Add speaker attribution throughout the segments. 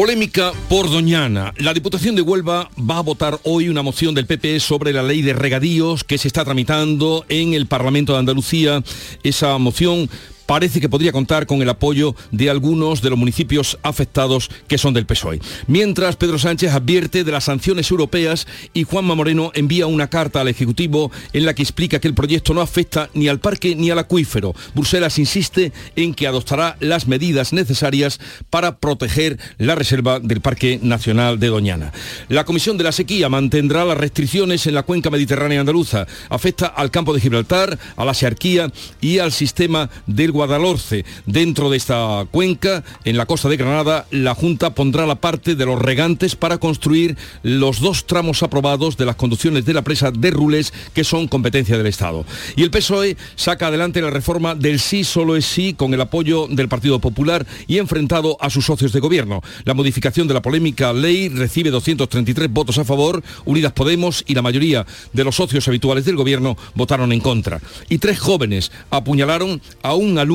Speaker 1: Polémica por Doñana. La Diputación de Huelva va a votar hoy una moción del PP sobre la ley de regadíos que se está tramitando en el Parlamento de Andalucía. Esa moción parece que podría contar con el apoyo de algunos de los municipios afectados que son del PSOE. Mientras Pedro Sánchez advierte de las sanciones europeas y Juanma Moreno envía una carta al Ejecutivo en la que explica que el proyecto no afecta ni al parque ni al acuífero. Bruselas insiste en que adoptará las medidas necesarias para proteger la reserva del Parque Nacional de Doñana. La Comisión de la Sequía mantendrá las restricciones en la cuenca mediterránea andaluza. Afecta al campo de Gibraltar, a la Searquía y al sistema del Guadalhorce. Dentro de esta cuenca, en la costa de Granada, la Junta pondrá la parte de los regantes para construir los dos tramos aprobados de las conducciones de la presa de Rules, que son competencia del Estado. Y el PSOE saca adelante la reforma del sí solo es sí con el apoyo del Partido Popular y enfrentado a sus socios de gobierno. La modificación de la polémica ley recibe 233 votos a favor, Unidas Podemos y la mayoría de los socios habituales del gobierno votaron en contra. Y tres jóvenes apuñalaron a un alumno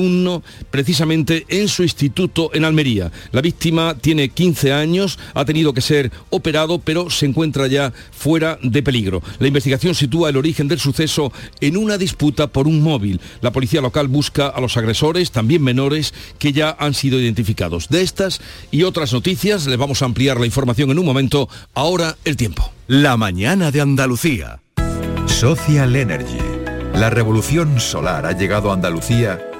Speaker 1: precisamente en su instituto en Almería. La víctima tiene 15 años, ha tenido que ser operado, pero se encuentra ya fuera de peligro. La investigación sitúa el origen del suceso en una disputa por un móvil. La policía local busca a los agresores, también menores, que ya han sido identificados. De estas y otras noticias les vamos a ampliar la información en un momento. Ahora el tiempo.
Speaker 2: La mañana de Andalucía. Social Energy. La revolución solar ha llegado a Andalucía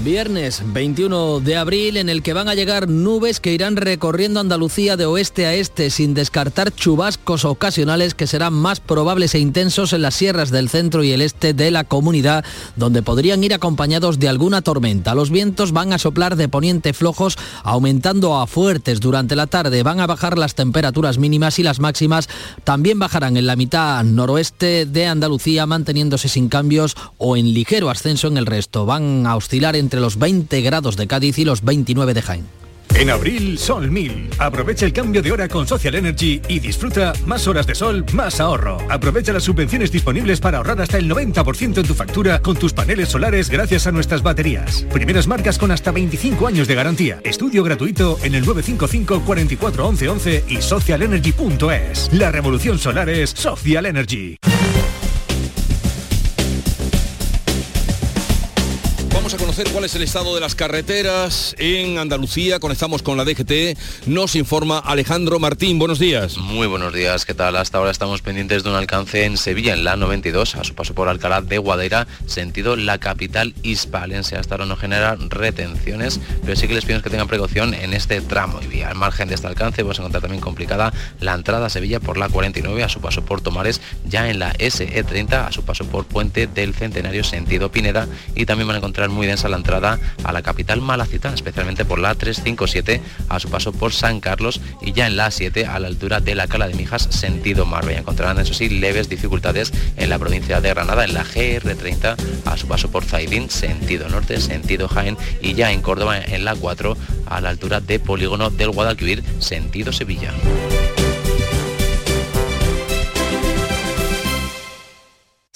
Speaker 3: Viernes 21 de abril en el que van a llegar nubes que irán recorriendo Andalucía de oeste a este sin descartar chubascos ocasionales que serán más probables e intensos en las sierras del centro y el este de la comunidad donde podrían ir acompañados de alguna tormenta. Los vientos van a soplar de poniente flojos aumentando a fuertes durante la tarde. Van a bajar las temperaturas mínimas y las máximas también bajarán en la mitad noroeste de Andalucía manteniéndose sin cambios o en ligero ascenso en el resto. Van a oscilar entre los 20 grados de Cádiz y los 29 de Jaén.
Speaker 4: En abril, Sol 1000. Aprovecha el cambio de hora con Social Energy y disfruta más horas de sol, más ahorro. Aprovecha las subvenciones disponibles para ahorrar hasta el 90% en tu factura con tus paneles solares gracias a nuestras baterías. Primeras marcas con hasta 25 años de garantía. Estudio gratuito en el 955 44 11 11 y socialenergy.es. La revolución solar es Social Energy.
Speaker 1: A conocer cuál es el estado de las carreteras en Andalucía. Conectamos con la DGT. Nos informa Alejandro Martín. Buenos días.
Speaker 5: Muy buenos días. ¿Qué tal? Hasta ahora estamos pendientes de un alcance en Sevilla, en la 92, a su paso por Alcalá de Guadaira, sentido la capital hispalense. Hasta ahora no genera retenciones, pero sí que les pido que tengan precaución en este tramo y. Al margen de este alcance vamos a encontrar también complicada la entrada a Sevilla por la 49, a su paso por Tomares, ya en la SE30, a su paso por Puente del Centenario, sentido Pineda, y también van a encontrar muy densa la entrada a la capital malacitana, especialmente por la 357 a su paso por San Carlos y ya en la 7 a la altura de la Cala de Mijas, sentido Marbella. Encontrarán eso sí leves dificultades en la provincia de Granada, en la GR30 a su paso por Zaidín, sentido norte, sentido Jaén y ya en Córdoba en la 4 a la altura de Polígono del Guadalquivir, sentido Sevilla.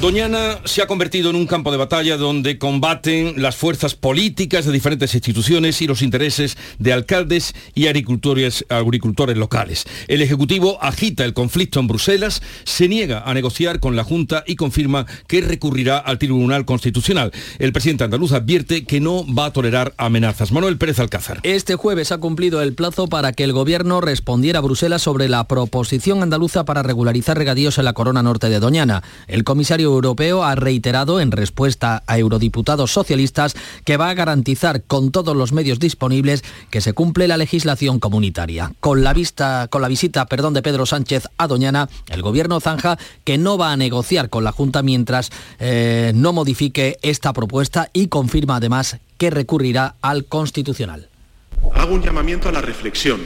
Speaker 1: Doñana se ha convertido en un campo de batalla donde combaten las fuerzas políticas de diferentes instituciones y los intereses de alcaldes y agricultores, agricultores locales. El Ejecutivo agita el conflicto en Bruselas, se niega a negociar con la Junta y confirma que recurrirá al Tribunal Constitucional. El presidente andaluz advierte que no va a tolerar amenazas. Manuel Pérez Alcázar.
Speaker 3: Este jueves ha cumplido el plazo para que el Gobierno respondiera a Bruselas sobre la proposición andaluza para regularizar regadíos en la corona norte de Doñana. El comisario Europeo ha reiterado en respuesta a eurodiputados socialistas que va a garantizar con todos los medios disponibles que se cumple la legislación comunitaria. Con la, vista, con la visita perdón, de Pedro Sánchez a Doñana, el gobierno zanja que no va a negociar con la Junta mientras eh, no modifique esta propuesta y confirma además que recurrirá al Constitucional.
Speaker 6: Hago un llamamiento a la reflexión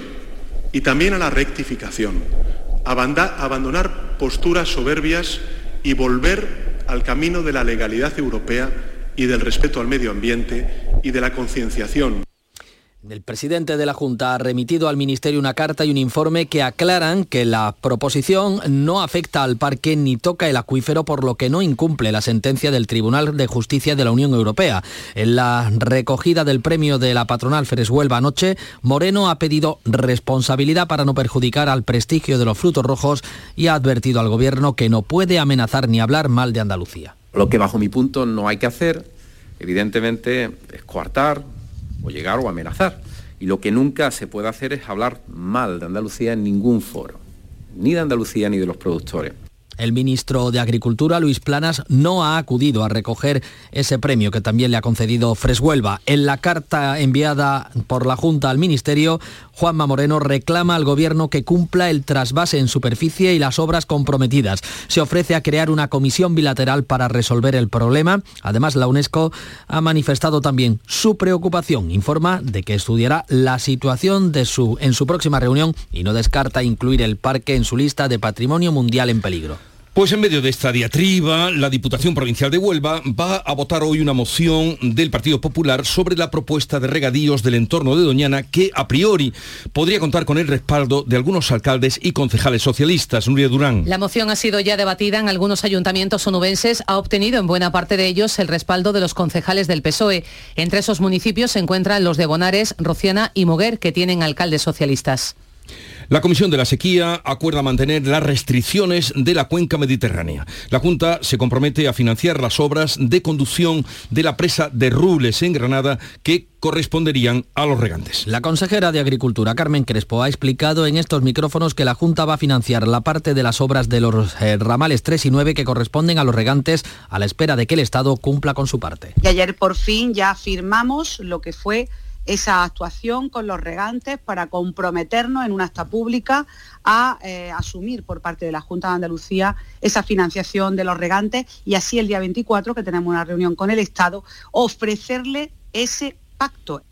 Speaker 6: y también a la rectificación, abandonar posturas soberbias y volver al camino de la legalidad europea y del respeto al medio ambiente y de la concienciación.
Speaker 3: El presidente de la Junta ha remitido al Ministerio una carta y un informe que aclaran que la proposición no afecta al parque ni toca el acuífero, por lo que no incumple la sentencia del Tribunal de Justicia de la Unión Europea. En la recogida del premio de la patronal Feres Huelva anoche, Moreno ha pedido responsabilidad para no perjudicar al prestigio de los frutos rojos y ha advertido al Gobierno que no puede amenazar ni hablar mal de Andalucía.
Speaker 7: Lo que bajo mi punto no hay que hacer, evidentemente, es coartar, o llegar o amenazar. Y lo que nunca se puede hacer es hablar mal de Andalucía en ningún foro, ni de Andalucía ni de los productores.
Speaker 3: El ministro de Agricultura, Luis Planas, no ha acudido a recoger ese premio que también le ha concedido Freshuelva. En la carta enviada por la Junta al Ministerio, Juanma Moreno reclama al Gobierno que cumpla el trasvase en superficie y las obras comprometidas. Se ofrece a crear una comisión bilateral para resolver el problema. Además, la UNESCO ha manifestado también su preocupación. Informa de que estudiará la situación de su, en su próxima reunión y no descarta incluir el parque en su lista de patrimonio mundial en peligro.
Speaker 1: Pues en medio de esta diatriba, la Diputación Provincial de Huelva va a votar hoy una moción del Partido Popular sobre la propuesta de regadíos del entorno de Doñana que a priori podría contar con el respaldo de algunos alcaldes y concejales socialistas. Nuria Durán.
Speaker 8: La moción ha sido ya debatida en algunos ayuntamientos onubenses, ha obtenido en buena parte de ellos el respaldo de los concejales del PSOE. Entre esos municipios se encuentran los de Bonares, Rociana y Moguer, que tienen alcaldes socialistas.
Speaker 1: La Comisión de la Sequía acuerda mantener las restricciones de la cuenca mediterránea. La Junta se compromete a financiar las obras de conducción de la presa de Rubles en Granada que corresponderían a los regantes.
Speaker 3: La consejera de Agricultura, Carmen Crespo, ha explicado en estos micrófonos que la Junta va a financiar la parte de las obras de los eh, ramales 3 y 9 que corresponden a los regantes a la espera de que el Estado cumpla con su parte.
Speaker 9: Y ayer por fin ya firmamos lo que fue esa actuación con los regantes para comprometernos en una acta pública a eh, asumir por parte de la Junta de Andalucía esa financiación de los regantes y así el día 24, que tenemos una reunión con el Estado, ofrecerle ese pacto.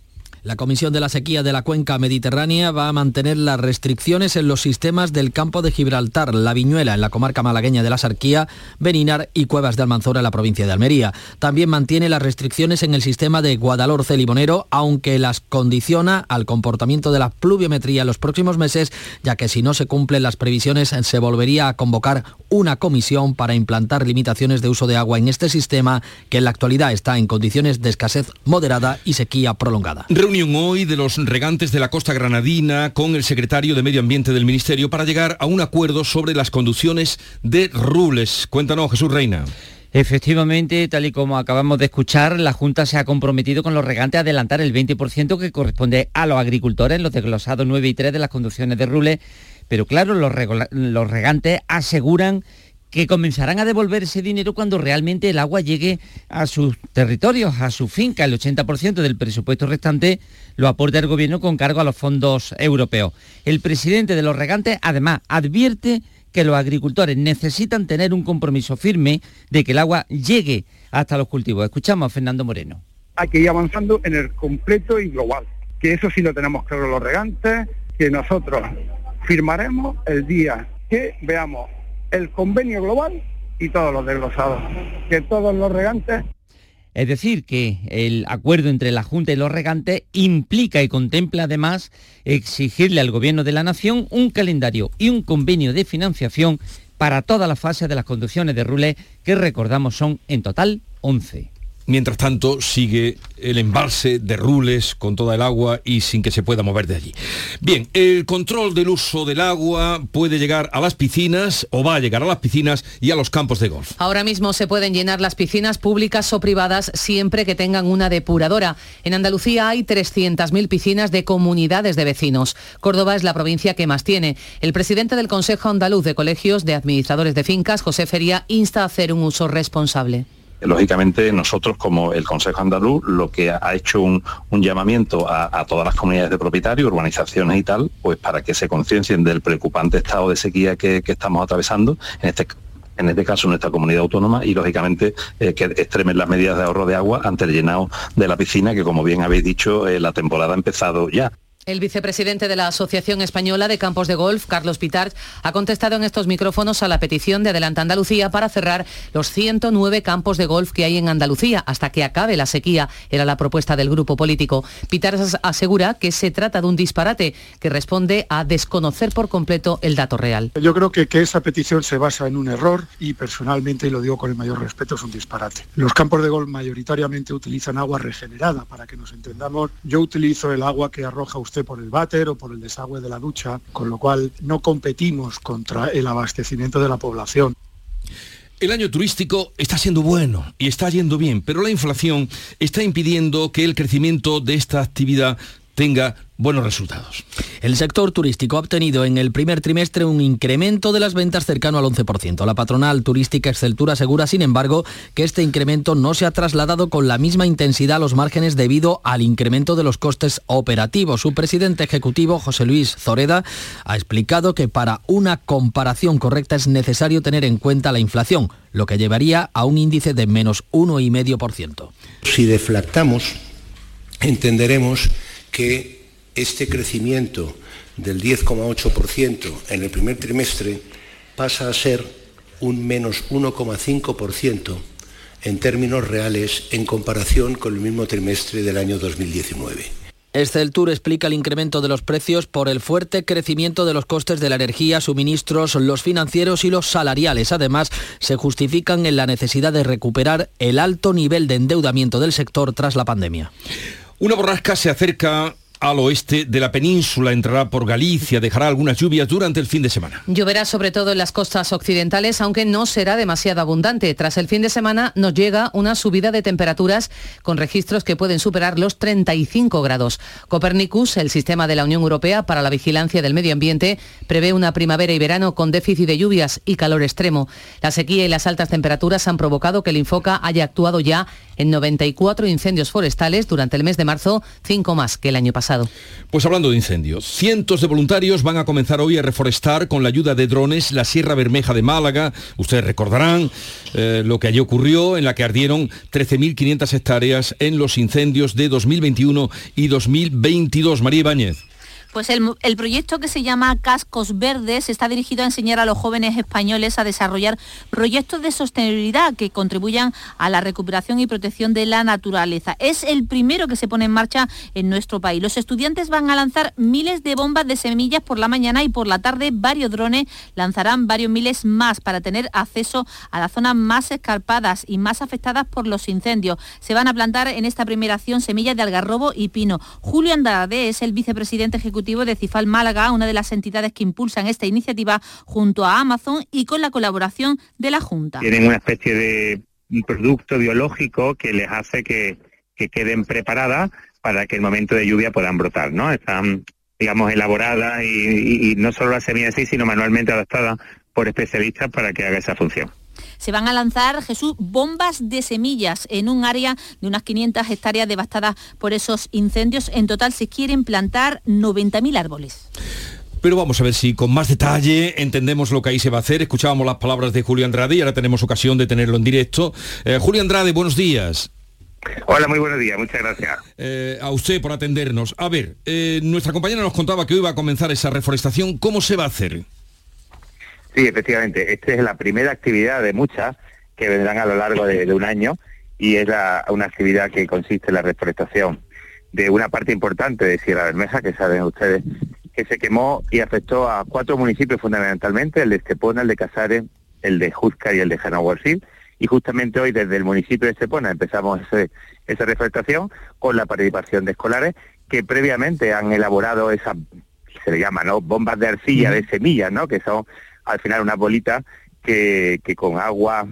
Speaker 3: La Comisión de la Sequía de la Cuenca Mediterránea va a mantener las restricciones en los sistemas del campo de Gibraltar, La Viñuela en la comarca malagueña de la Sarquía, Beninar y Cuevas de Almanzora en la provincia de Almería. También mantiene las restricciones en el sistema de Guadalhorce Libonero, aunque las condiciona al comportamiento de la pluviometría en los próximos meses, ya que si no se cumplen las previsiones se volvería a convocar una comisión para implantar limitaciones de uso de agua en este sistema que en la actualidad está en condiciones de escasez moderada y sequía prolongada
Speaker 1: hoy de los regantes de la costa granadina con el secretario de Medio Ambiente del Ministerio para llegar a un acuerdo sobre las conducciones de Rules. Cuéntanos, Jesús Reina.
Speaker 10: Efectivamente, tal y como acabamos de escuchar, la Junta se ha comprometido con los regantes a adelantar el 20% que corresponde a los agricultores los desglosados 9 y 3 de las conducciones de Rules. Pero claro, los, los regantes aseguran que comenzarán a devolver ese dinero cuando realmente el agua llegue a sus territorios, a su finca. El 80% del presupuesto restante lo aporta el gobierno con cargo a los fondos europeos. El presidente de los regantes además advierte que los agricultores necesitan tener un compromiso firme de que el agua llegue hasta los cultivos. Escuchamos a Fernando Moreno.
Speaker 11: Hay que ir avanzando en el completo y global, que eso sí lo tenemos claro los regantes, que nosotros firmaremos el día que veamos el convenio global y todos los desglosados. Que todos los regantes
Speaker 10: es decir, que el acuerdo entre la Junta y los regantes implica y contempla además exigirle al Gobierno de la Nación un calendario y un convenio de financiación para todas las fases de las conducciones de Rule, que recordamos son en total 11.
Speaker 1: Mientras tanto, sigue el embalse de Rules con toda el agua y sin que se pueda mover de allí. Bien, el control del uso del agua puede llegar a las piscinas o va a llegar a las piscinas y a los campos de golf.
Speaker 8: Ahora mismo se pueden llenar las piscinas públicas o privadas siempre que tengan una depuradora. En Andalucía hay 300.000 piscinas de comunidades de vecinos. Córdoba es la provincia que más tiene. El presidente del Consejo Andaluz de Colegios de Administradores de Fincas, José Feria, insta a hacer un uso responsable
Speaker 12: lógicamente nosotros como el Consejo Andaluz lo que ha hecho un, llamamiento a, todas las comunidades de propietarios, urbanizaciones y tal, pues para que se conciencien del preocupante estado de sequía que, estamos atravesando, en este en este caso nuestra comunidad autónoma y lógicamente eh, que extremen las medidas de ahorro de agua ante el llenado de la piscina que como bien habéis dicho eh, la temporada ha empezado ya.
Speaker 8: El vicepresidente de la Asociación Española de Campos de Golf, Carlos Pitar, ha contestado en estos micrófonos a la petición de Adelanta Andalucía para cerrar los 109 campos de golf que hay en Andalucía hasta que acabe la sequía. Era la propuesta del grupo político. Pitar asegura que se trata de un disparate que responde a desconocer por completo el dato real.
Speaker 13: Yo creo que, que esa petición se basa en un error y personalmente, y lo digo con el mayor respeto, es un disparate. Los campos de golf mayoritariamente utilizan agua regenerada, para que nos entendamos. Yo utilizo el agua que arroja usted por el váter o por el desagüe de la ducha, con lo cual no competimos contra el abastecimiento de la población.
Speaker 1: El año turístico está siendo bueno y está yendo bien, pero la inflación está impidiendo que el crecimiento de esta actividad tenga buenos resultados.
Speaker 3: El sector turístico ha obtenido en el primer trimestre un incremento de las ventas cercano al 11%. La patronal turística Exceltura asegura, sin embargo, que este incremento no se ha trasladado con la misma intensidad a los márgenes debido al incremento de los costes operativos. Su presidente ejecutivo, José Luis Zoreda, ha explicado que para una comparación correcta es necesario tener en cuenta la inflación, lo que llevaría a un índice de menos 1,5%.
Speaker 14: Si deflactamos, entenderemos que este crecimiento del 10,8% en el primer trimestre pasa a ser un menos 1,5% en términos reales en comparación con el mismo trimestre del año 2019.
Speaker 3: Tour explica el incremento de los precios por el fuerte crecimiento de los costes de la energía, suministros, los financieros y los salariales. Además, se justifican en la necesidad de recuperar el alto nivel de endeudamiento del sector tras la pandemia.
Speaker 1: Una borrasca se acerca al oeste de la península, entrará por Galicia, dejará algunas lluvias durante el fin de semana.
Speaker 8: Lloverá sobre todo en las costas occidentales, aunque no será demasiado abundante. Tras el fin de semana nos llega una subida de temperaturas con registros que pueden superar los 35 grados. Copernicus, el sistema de la Unión Europea para la vigilancia del medio ambiente, prevé una primavera y verano con déficit de lluvias y calor extremo. La sequía y las altas temperaturas han provocado que el Infoca haya actuado ya en 94 incendios forestales durante el mes de marzo, cinco más que el año pasado.
Speaker 1: Pues hablando de incendios, cientos de voluntarios van a comenzar hoy a reforestar con la ayuda de drones la Sierra Bermeja de Málaga. Ustedes recordarán eh, lo que allí ocurrió, en la que ardieron 13.500 hectáreas en los incendios de 2021 y 2022. María Ibáñez.
Speaker 15: Pues el, proyecto que se llama Cascos Verdes está dirigido a enseñar a los jóvenes españoles a desarrollar proyectos de sostenibilidad que contribuyan a la recuperación y protección de la naturaleza. Es el primero que se pone en marcha en nuestro país. Los estudiantes van a lanzar miles de bombas de semillas por la mañana y por la tarde varios drones lanzarán varios miles más para tener acceso a las zonas más escarpadas y más afectadas por los incendios. Se van a plantar en esta primera acción semillas de algarrobo y pino. Julio Andrade es el vicepresidente ejecutivo de Cifal Málaga, una de las entidades que impulsan esta iniciativa junto a Amazon y con la colaboración de la Junta.
Speaker 16: Tienen una especie de producto biológico que les hace que, queden preparadas para que el momento de lluvia puedan brotar, ¿no? Están, digamos, elaboradas y, y no solo la semilla en sí, sino manualmente adaptadas por especialistas para que haga esa función
Speaker 15: se van a lanzar, Jesús, bombas de semillas en un área de unas 500 hectáreas devastadas por esos incendios. En total se quieren plantar 90.000 árboles.
Speaker 1: Pero vamos a ver si con más detalle entendemos lo que ahí se va a hacer. Escuchábamos las palabras de Julio Andrade y ahora tenemos ocasión de tenerlo en directo. Eh, Julio Andrade, buenos días.
Speaker 16: Hola, muy buenos días, muchas gracias.
Speaker 1: Eh, a usted por atendernos. A ver, eh, nuestra compañera nos contaba que hoy va a comenzar esa reforestación. ¿Cómo se va a hacer?
Speaker 16: Sí, efectivamente. Esta es la primera actividad de muchas que vendrán a lo largo de, un año y es una actividad que consiste en la reforestación de una parte importante de Sierra Bermeja, que saben ustedes
Speaker 17: que se quemó y afectó a cuatro municipios fundamentalmente, el de Estepona, el de Casares, el de Juzca y el de Janahuarcil. Y justamente hoy desde el municipio de Estepona empezamos esa reforestación con la participación de escolares que previamente han elaborado esa, se le llama, ¿no? Bombas de arcilla de semillas, ¿no? Que son al final unas bolitas que, que con agua,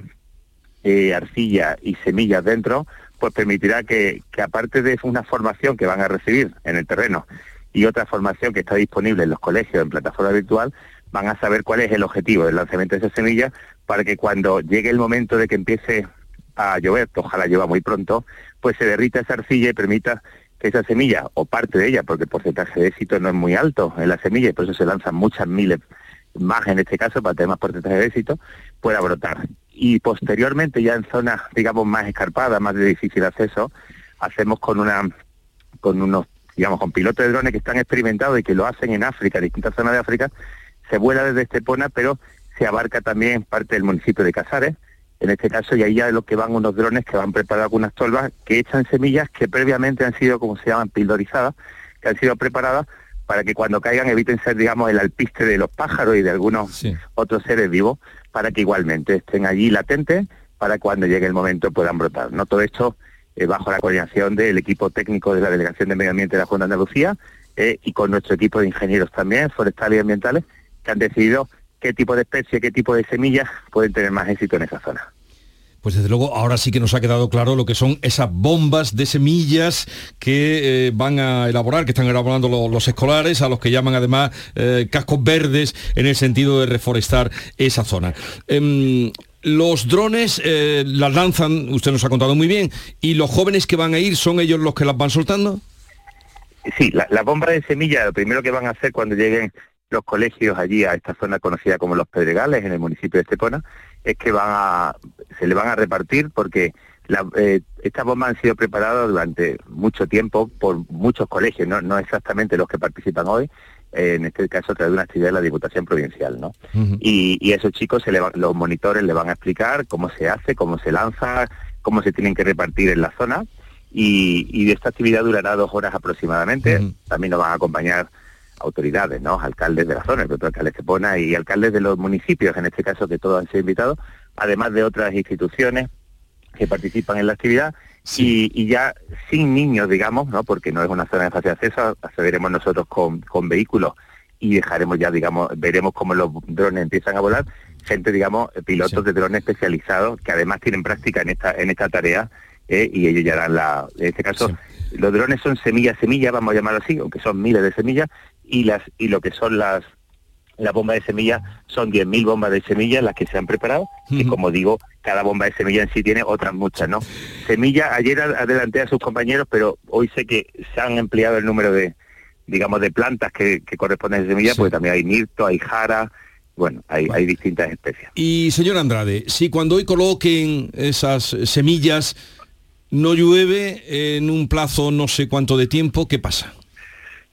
Speaker 17: eh, arcilla y semillas dentro, pues permitirá que, que aparte de una formación que van a recibir en el terreno y otra formación que está disponible en los colegios en plataforma virtual, van a saber cuál es el objetivo del lanzamiento de esas semillas para que cuando llegue el momento de que empiece a llover, ojalá llueva muy pronto, pues se derrita esa arcilla y permita que esa semilla, o parte de ella, porque el porcentaje de éxito no es muy alto en la semilla y por eso se lanzan muchas miles más en este caso para tener más porcentaje de éxito, pueda brotar. Y posteriormente ya en zonas, digamos, más escarpadas, más de difícil acceso, hacemos con una con unos digamos, con pilotos de drones que están experimentados y que lo hacen en África, en distintas zonas de África, se vuela desde Estepona, pero se abarca también parte del municipio de Casares, en este caso, y ahí ya es lo que van unos drones que van preparados con unas tolvas que echan semillas que previamente han sido, como se llaman, pildorizadas, que han sido preparadas para que cuando caigan eviten ser, digamos, el alpiste de los pájaros y de algunos otros seres vivos, para que igualmente estén allí latentes para cuando llegue el momento puedan brotar. No todo esto eh, bajo la coordinación del equipo técnico de la Delegación de Medio Ambiente de la Junta de Andalucía eh, y con nuestro equipo de ingenieros también, forestales y ambientales, que han decidido qué tipo de especie, qué tipo de semillas pueden tener más éxito en esa zona.
Speaker 1: Pues desde luego ahora sí que nos ha quedado claro lo que son esas bombas de semillas que eh, van a elaborar, que están elaborando los escolares, a los que llaman además cascos verdes en el sentido de reforestar esa zona. Em, los drones eh, las lanzan, usted nos ha contado muy bien, y los jóvenes que van a ir son ellos los que las van soltando.
Speaker 17: Sí, la, la bomba de semilla, lo primero que van a hacer cuando lleguen los colegios allí a esta zona conocida como Los Pedregales, en el municipio de Estepona, es que van a, se le van a repartir porque eh, estas bombas han sido preparadas durante mucho tiempo por muchos colegios, no, no exactamente los que participan hoy, en este caso a través de una actividad de la Diputación Provincial, ¿no? y, y, esos chicos, se le los monitores le van a explicar cómo se hace, cómo se lanza, cómo se tienen que repartir en la zona, y, y esta actividad durará dos horas aproximadamente. También nos van a acompañar autoridades, ¿no? Alcaldes de la zona, el propio alcalde Cepona y alcaldes de los municipios, en este caso que todos han sido invitados, además de otras instituciones que participan en la actividad y, ya sin niños, digamos, ¿no? porque no es una zona de fácil acceso, accederemos nosotros con, con vehículos y dejaremos ya, digamos, veremos cómo los drones empiezan a volar, gente, digamos, pilotos de drones especializados que además tienen práctica en esta, en esta tarea eh, y ellos ya dan la, en este caso, los drones son semillas, semillas, vamos a llamarlo así, aunque son miles de semillas, y las y lo que son las la bomba de semillas son 10.000 bombas de semillas las que se han preparado y como digo, cada bomba de semilla en sí tiene otras muchas, ¿no? Semilla, ayer adelanté a sus compañeros, pero hoy sé que se han empleado el número de, digamos, de plantas que, corresponden a semillas, porque también hay mirto, hay jara, bueno, hay, hay distintas especies.
Speaker 1: Y señor Andrade, si cuando hoy coloquen esas semillas no llueve en un plazo no sé cuánto de tiempo, ¿qué pasa?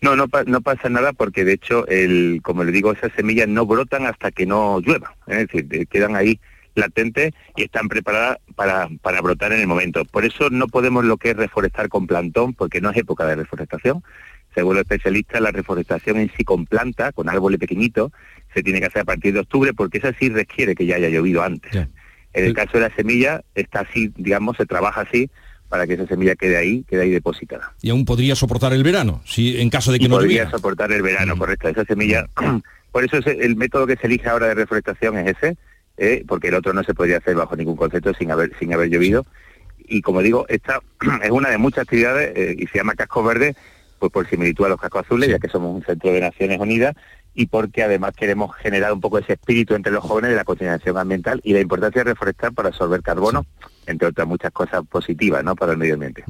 Speaker 17: No, no, no pasa nada porque de hecho, el, como le digo, esas semillas no brotan hasta que no llueva. Es decir, quedan ahí latentes y están preparadas para, para brotar en el momento. Por eso no podemos lo que es reforestar con plantón, porque no es época de reforestación. Según los especialistas, la reforestación en sí con planta, con árboles pequeñitos, se tiene que hacer a partir de octubre, porque esa sí requiere que ya haya llovido antes. En el caso de la semilla, está así, digamos, se trabaja así, para que esa semilla quede ahí, quede ahí depositada.
Speaker 1: Y aún podría soportar el verano, si en caso de que no
Speaker 17: podría soportar el verano, mm. correcto. Esa semilla, mm. por eso es el método que se elige ahora de reforestación es ese, eh, porque el otro no se podría hacer bajo ningún concepto sin haber sin haber llovido. Y como digo, esta es una de muchas actividades eh, y se llama Casco Verde, pues por similitud a los cascos azules, ya que somos un centro de Naciones Unidas y porque además queremos generar un poco ese espíritu entre los jóvenes de la concienciación ambiental y la importancia de reforestar para absorber carbono entre otras muchas cosas positivas ¿no? para el medio ambiente.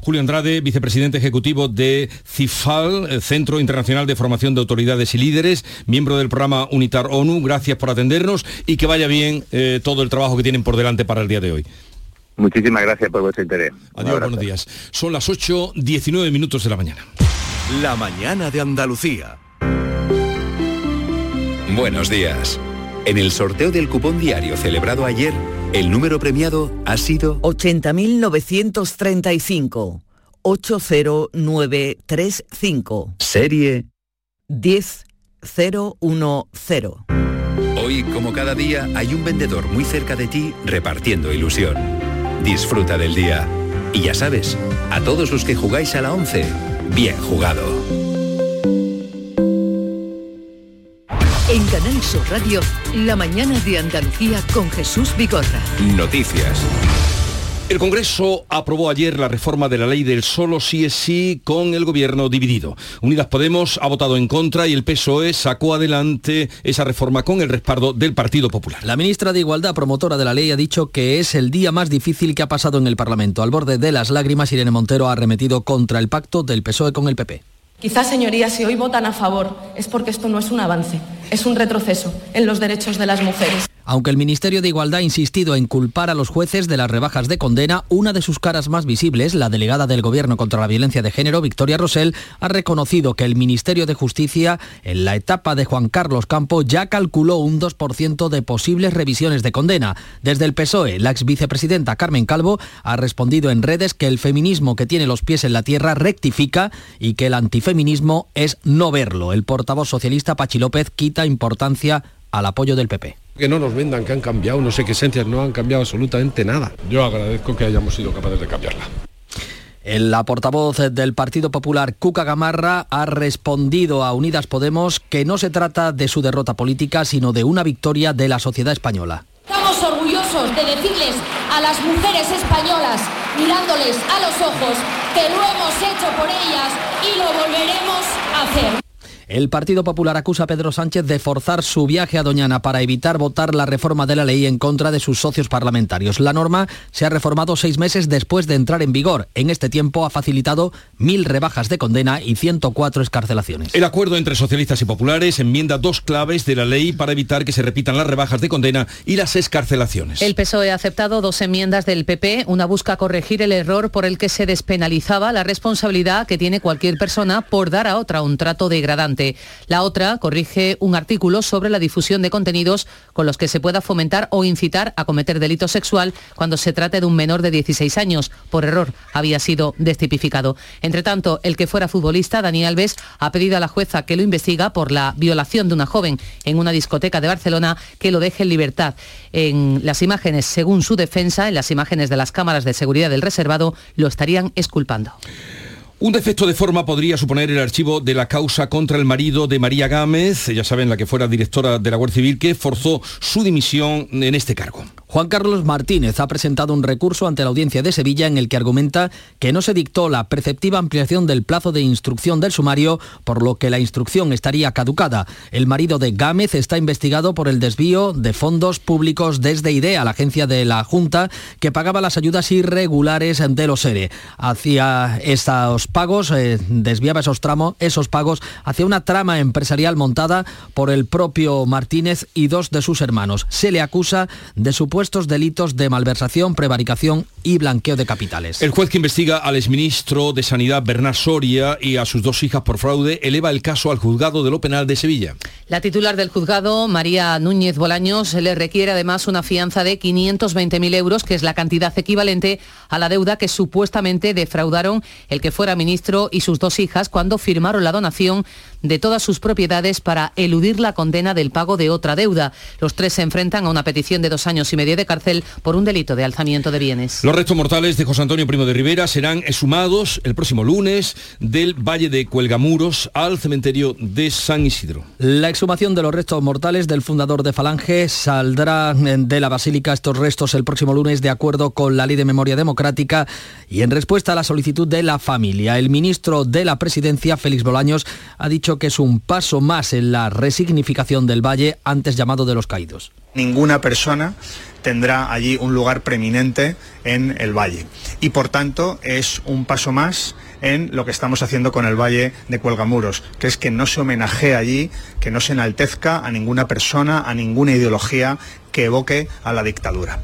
Speaker 1: Julio Andrade, vicepresidente ejecutivo de CIFAL, Centro Internacional de Formación de Autoridades y Líderes, miembro del programa Unitar ONU, gracias por atendernos y que vaya bien eh, todo el trabajo que tienen por delante para el día de hoy.
Speaker 17: Muchísimas gracias por vuestro interés.
Speaker 1: Adiós, buenos días. Son las 8, 19 minutos de la mañana.
Speaker 2: La mañana de Andalucía.
Speaker 18: Buenos días. En el sorteo del cupón diario celebrado ayer, el número premiado ha sido
Speaker 19: 80.935. 80935.
Speaker 18: Serie
Speaker 20: 10010.
Speaker 18: Hoy, como cada día, hay un vendedor muy cerca de ti repartiendo ilusión. Disfruta del día. Y ya sabes, a todos los que jugáis a la 11, bien jugado.
Speaker 21: En Canal Sur Radio, la mañana de Andalucía con Jesús Vigorra.
Speaker 18: Noticias.
Speaker 1: El Congreso aprobó ayer la reforma de la ley del solo sí es sí con el gobierno dividido. Unidas Podemos ha votado en contra y el PSOE sacó adelante esa reforma con el respaldo del Partido Popular.
Speaker 3: La ministra de Igualdad, promotora de la ley, ha dicho que es el día más difícil que ha pasado en el Parlamento. Al borde de las lágrimas, Irene Montero ha arremetido contra el pacto del PSOE con el PP.
Speaker 22: Quizás, señorías, si hoy votan a favor es porque esto no es un avance, es un retroceso en los derechos de las mujeres.
Speaker 3: Aunque el Ministerio de Igualdad ha insistido en culpar a los jueces de las rebajas de condena, una de sus caras más visibles, la delegada del Gobierno contra la Violencia de Género, Victoria Rosell, ha reconocido que el Ministerio de Justicia, en la etapa de Juan Carlos Campo, ya calculó un 2% de posibles revisiones de condena. Desde el PSOE, la ex vicepresidenta Carmen Calvo ha respondido en redes que el feminismo que tiene los pies en la tierra rectifica y que el antifeminismo es no verlo. El portavoz socialista Pachi López quita importancia al apoyo del PP.
Speaker 19: Que no nos vendan que han cambiado, no sé qué esencias, no han cambiado absolutamente nada. Yo agradezco que hayamos sido capaces de cambiarla.
Speaker 3: La portavoz del Partido Popular, Cuca Gamarra, ha respondido a Unidas Podemos que no se trata de su derrota política, sino de una victoria de la sociedad española.
Speaker 23: Estamos orgullosos de decirles a las mujeres españolas, mirándoles a los ojos, que lo hemos hecho por ellas y lo volveremos a hacer.
Speaker 3: El Partido Popular acusa a Pedro Sánchez de forzar su viaje a Doñana para evitar votar la reforma de la ley en contra de sus socios parlamentarios. La norma se ha reformado seis meses después de entrar en vigor. En este tiempo ha facilitado mil rebajas de condena y 104 escarcelaciones.
Speaker 1: El acuerdo entre socialistas y populares enmienda dos claves de la ley para evitar que se repitan las rebajas de condena y las escarcelaciones.
Speaker 8: El PSOE ha aceptado dos enmiendas del PP. Una busca corregir el error por el que se despenalizaba la responsabilidad que tiene cualquier persona por dar a otra un trato degradante. La otra corrige un artículo sobre la difusión de contenidos con los que se pueda fomentar o incitar a cometer delito sexual cuando se trate de un menor de 16 años. Por error había sido destipificado. Entre tanto, el que fuera futbolista, Dani Alves, ha pedido a la jueza que lo investiga por la violación de una joven en una discoteca de Barcelona que lo deje en libertad. En las imágenes, según su defensa, en las imágenes de las cámaras de seguridad del reservado, lo estarían exculpando.
Speaker 1: Un defecto de forma podría suponer el archivo de la causa contra el marido de María Gámez, ya saben, la que fuera directora de la Guardia Civil, que forzó su dimisión en este cargo.
Speaker 3: Juan Carlos Martínez ha presentado un recurso ante la audiencia de Sevilla en el que argumenta que no se dictó la preceptiva ampliación del plazo de instrucción del sumario, por lo que la instrucción estaría caducada. El marido de Gámez está investigado por el desvío de fondos públicos desde IDEA, la agencia de la Junta, que pagaba las ayudas irregulares de los ERE. Hacia estos pagos, eh, desviaba esos tramos, esos pagos hacia una trama empresarial montada por el propio Martínez y dos de sus hermanos. Se le acusa de supuestos delitos de malversación, prevaricación y blanqueo de capitales.
Speaker 1: El juez que investiga al exministro de Sanidad Bernard Soria y a sus dos hijas por fraude eleva el caso al juzgado de lo penal de Sevilla.
Speaker 8: La titular del juzgado, María Núñez Bolaños, le requiere además una fianza de 520.000 euros, que es la cantidad equivalente a la deuda que supuestamente defraudaron el que fuera ministro y sus dos hijas cuando firmaron la donación de todas sus propiedades para eludir la condena del pago de otra deuda. Los tres se enfrentan a una petición de dos años y medio de cárcel por un delito de alzamiento de bienes.
Speaker 1: Los restos mortales de José Antonio Primo de Rivera serán exhumados el próximo lunes del Valle de Cuelgamuros al cementerio de San Isidro.
Speaker 3: La exhumación de los restos mortales del fundador de Falange saldrá de la Basílica estos restos el próximo lunes de acuerdo con la Ley de Memoria Democrática y en respuesta a la solicitud de la familia. El ministro de la Presidencia, Félix Bolaños, ha dicho que es un paso más en la resignificación del Valle antes llamado de los caídos.
Speaker 24: Ninguna persona tendrá allí un lugar preeminente en el valle. Y por tanto es un paso más en lo que estamos haciendo con el Valle de Cuelgamuros, que es que no se homenajee allí, que no se enaltezca a ninguna persona, a ninguna ideología que evoque a la dictadura.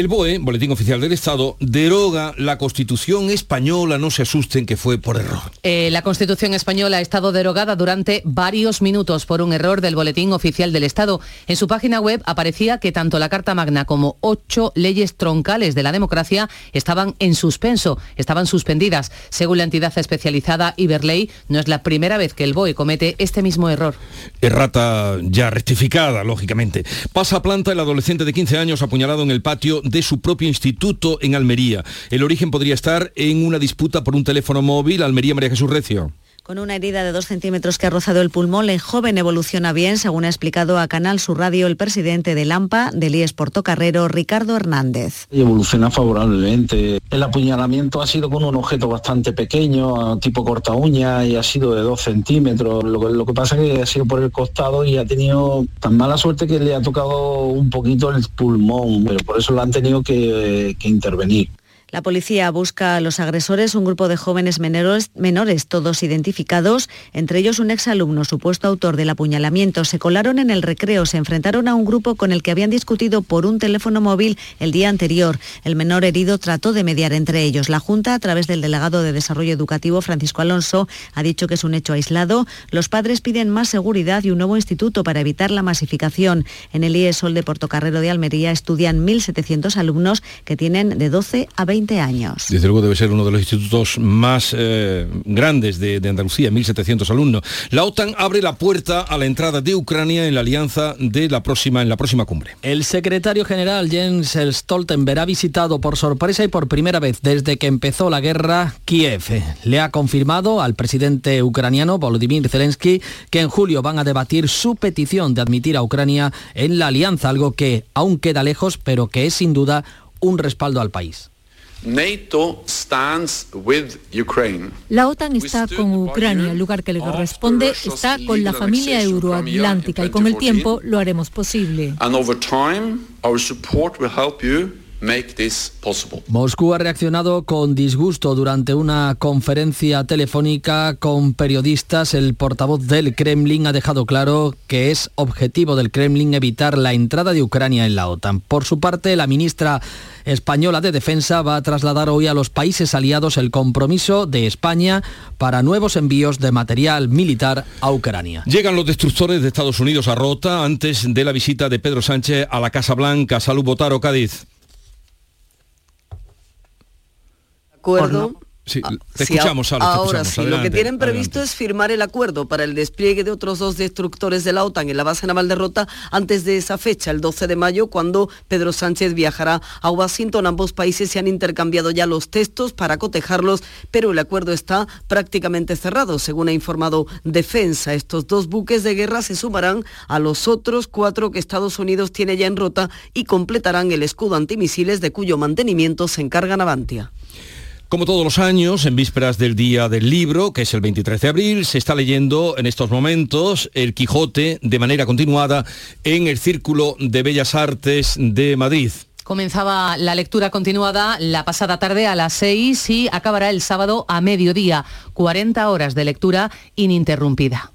Speaker 1: El BOE, Boletín Oficial del Estado, deroga la Constitución española, no se asusten que fue por error.
Speaker 8: Eh, la Constitución española ha estado derogada durante varios minutos por un error del Boletín Oficial del Estado. En su página web aparecía que tanto la Carta Magna como ocho leyes troncales de la democracia estaban en suspenso, estaban suspendidas. Según la entidad especializada Iberley, no es la primera vez que el BOE comete este mismo error.
Speaker 1: Errata ya rectificada, lógicamente. Pasa planta el adolescente de 15 años apuñalado en el patio de su propio instituto en Almería. El origen podría estar en una disputa por un teléfono móvil. Almería María Jesús Recio.
Speaker 25: Con una herida de dos centímetros que ha rozado el pulmón, el joven evoluciona bien, según ha explicado a Canal Sur Radio el presidente del AMPA, del IES Portocarrero, Ricardo Hernández.
Speaker 26: evoluciona favorablemente. El apuñalamiento ha sido con un objeto bastante pequeño, tipo corta uña, y ha sido de dos centímetros. Lo que, pasa es que ha sido por el costado y ha tenido tan mala suerte que le ha tocado un poquito el pulmón, pero por eso lo han tenido que intervenir.
Speaker 25: La policía busca a los agresores, un grupo de jóvenes menores, todos identificados, entre ellos un exalumno, supuesto autor del apuñalamiento. Se colaron en el recreo, se enfrentaron a un grupo con el que habían discutido por un teléfono móvil el día anterior. El menor herido trató de mediar entre ellos. La Junta, a través del delegado de Desarrollo Educativo, Francisco Alonso, ha dicho que es un hecho aislado. Los padres piden más seguridad y un nuevo instituto para evitar la masificación. En el IESOL de Portocarrero de Almería estudian 1.700 alumnos que tienen de 12 a 20 años.
Speaker 1: Desde luego debe ser uno de los institutos más eh, grandes de, de, Andalucía, 1.700 alumnos. La OTAN abre la puerta a la entrada de Ucrania en la alianza de la próxima, en la próxima cumbre.
Speaker 3: El secretario general Jens Stoltenberg ha visitado por sorpresa y por primera vez desde que empezó la guerra Kiev. Le ha confirmado al presidente ucraniano Volodymyr Zelensky que en julio van a debatir su petición de admitir a Ucrania en la alianza, algo que aún queda lejos, pero que es sin duda un respaldo al país.
Speaker 27: NATO stands with Ukraine.
Speaker 28: La OTAN está con Ucrania, el lugar que le corresponde está con la familia euroatlántica y con el tiempo lo haremos posible.
Speaker 27: And over time, our support will help you make this possible.
Speaker 3: Moscú ha reaccionado con disgusto durante una conferencia telefónica con periodistas. El portavoz del Kremlin ha dejado claro que es objetivo del Kremlin evitar la entrada de Ucrania en la OTAN. Por su parte, la ministra española de Defensa va a trasladar hoy a los países aliados el compromiso de España para nuevos envíos de material militar a Ucrania.
Speaker 1: Llegan los destructores de Estados Unidos a Rota antes de la visita de Pedro Sánchez a la Casa Blanca. Salud, Botaro, Cádiz.
Speaker 29: Acuerdo.
Speaker 1: Sí, te escuchamos, te
Speaker 29: ahora
Speaker 1: escuchamos.
Speaker 29: sí,
Speaker 1: Adelante,
Speaker 29: lo que tienen previsto
Speaker 1: adelante.
Speaker 29: es firmar el acuerdo para el despliegue de otros dos destructores de la OTAN en la base naval de Rota antes de esa fecha, el 12 de mayo, cuando Pedro Sánchez viajará a Washington. Ambos países se han intercambiado ya los textos para cotejarlos, pero el acuerdo está prácticamente cerrado, según ha informado Defensa. Estos dos buques de guerra se sumarán a los otros cuatro que Estados Unidos tiene ya en Rota y completarán el escudo antimisiles de cuyo mantenimiento se encarga Navantia.
Speaker 1: Como todos los años, en vísperas del Día del Libro, que es el 23 de abril, se está leyendo en estos momentos El Quijote de manera continuada en el Círculo de Bellas Artes de Madrid.
Speaker 8: Comenzaba la lectura continuada la pasada tarde a las 6 y acabará el sábado a mediodía. 40 horas de lectura ininterrumpida.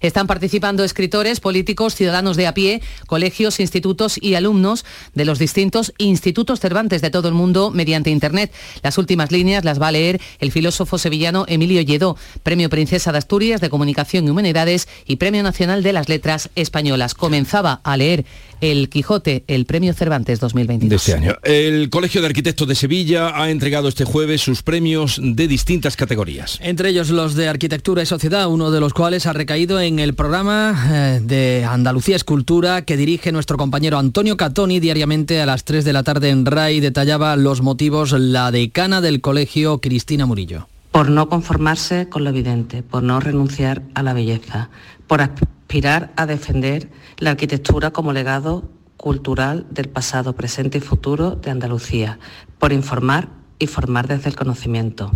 Speaker 8: Están participando escritores, políticos, ciudadanos de a pie, colegios, institutos y alumnos de los distintos institutos Cervantes de todo el mundo mediante Internet. Las últimas líneas las va a leer el filósofo sevillano Emilio Lledó, Premio Princesa de Asturias de Comunicación y Humanidades y Premio Nacional de las Letras Españolas. Comenzaba a leer El Quijote, el Premio Cervantes 2022.
Speaker 1: De este año. El Colegio de Arquitectos de Sevilla ha entregado este jueves sus premios de distintas categorías.
Speaker 3: Entre ellos los de Arquitectura y Sociedad, uno de los cuales ha recaído en el programa eh, de Andalucía Escultura que dirige nuestro compañero Antonio Catoni diariamente a las 3 de la tarde en RAI. Detallaba los motivos la decana del colegio, Cristina Murillo.
Speaker 30: Por no conformarse con lo evidente, por no renunciar a la belleza, por aspirar a defender la arquitectura como legado cultural del pasado, presente y futuro de Andalucía, por informar y formar desde el conocimiento.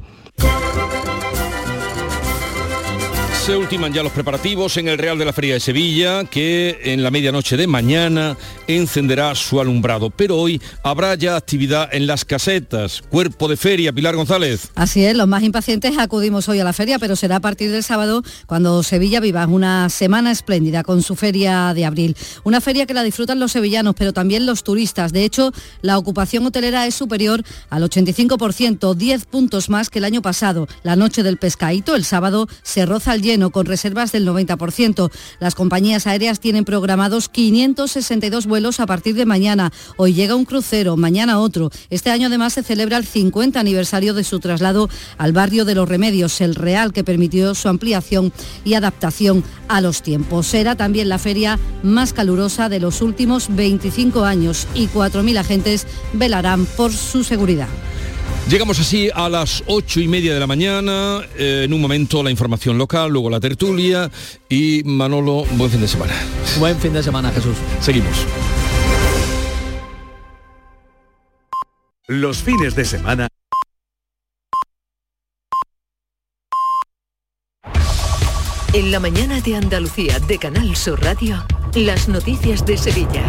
Speaker 1: Se ultiman ya los preparativos en el Real de la Feria de Sevilla, que en la medianoche de mañana encenderá su alumbrado. Pero hoy habrá ya actividad en las casetas. Cuerpo de feria, Pilar González.
Speaker 31: Así es, los más impacientes acudimos hoy a la feria, pero será a partir del sábado cuando Sevilla viva una semana espléndida con su feria de abril. Una feria que la disfrutan los sevillanos, pero también los turistas. De hecho, la ocupación hotelera es superior al 85%, 10 puntos más que el año pasado. La noche del pescadito, el sábado, se roza al con reservas del 90%. Las compañías aéreas tienen programados 562 vuelos a partir de mañana. Hoy llega un crucero, mañana otro. Este año además se celebra el 50 aniversario de su traslado al barrio de los Remedios, el Real, que permitió su ampliación y adaptación a los tiempos. Será también la feria más calurosa de los últimos 25 años y 4.000 agentes velarán por su seguridad.
Speaker 1: Llegamos así a las ocho y media de la mañana, eh, en un momento la información local, luego la tertulia y Manolo, buen fin de semana.
Speaker 3: Buen fin de semana, Jesús.
Speaker 1: Seguimos.
Speaker 32: Los fines de semana.
Speaker 21: En la mañana de Andalucía de Canal Sur Radio. Las noticias de Sevilla.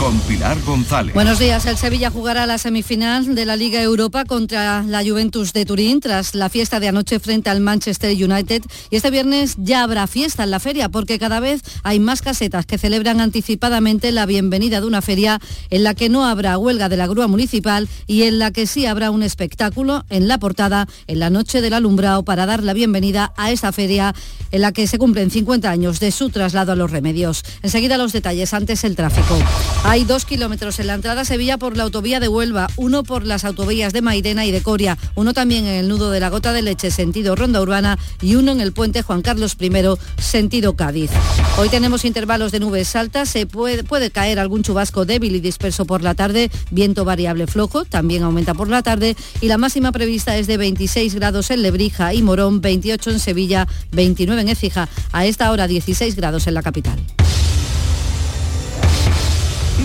Speaker 32: Con Pilar González.
Speaker 31: Buenos días. El Sevilla jugará la semifinal de la Liga Europa contra la Juventus de Turín tras la fiesta de anoche frente al Manchester United. Y este viernes ya habrá fiesta en la feria porque cada vez hay más casetas que celebran anticipadamente la bienvenida de una feria en la que no habrá huelga de la grúa municipal y en la que sí habrá un espectáculo en la portada en la noche del alumbrado para dar la bienvenida a esta feria en la que se cumplen 50 años de su traslado a los remedios. Enseguida los detalles, antes el tráfico. Hay dos kilómetros en la entrada Sevilla por la autovía de Huelva, uno por las autovías de Mairena y de Coria, uno también en el nudo de la Gota de Leche, sentido Ronda Urbana, y uno en el puente Juan Carlos I, sentido Cádiz. Hoy tenemos intervalos de nubes altas, se puede, puede caer algún chubasco débil y disperso por la tarde, viento variable flojo, también aumenta por la tarde, y la máxima prevista es de 26 grados en Lebrija y Morón, 28 en Sevilla, 29 en Écija, a esta hora 16 grados en la capital.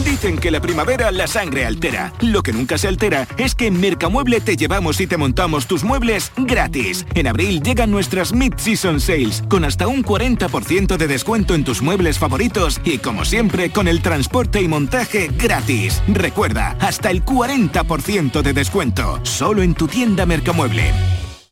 Speaker 32: Dicen que la primavera la sangre altera. Lo que nunca se altera es que en Mercamueble te llevamos y te montamos tus muebles gratis. En abril llegan nuestras Mid-Season Sales con hasta un 40% de descuento en tus muebles favoritos y como siempre con el transporte y montaje gratis. Recuerda, hasta el 40% de descuento. Solo en tu tienda Mercamueble.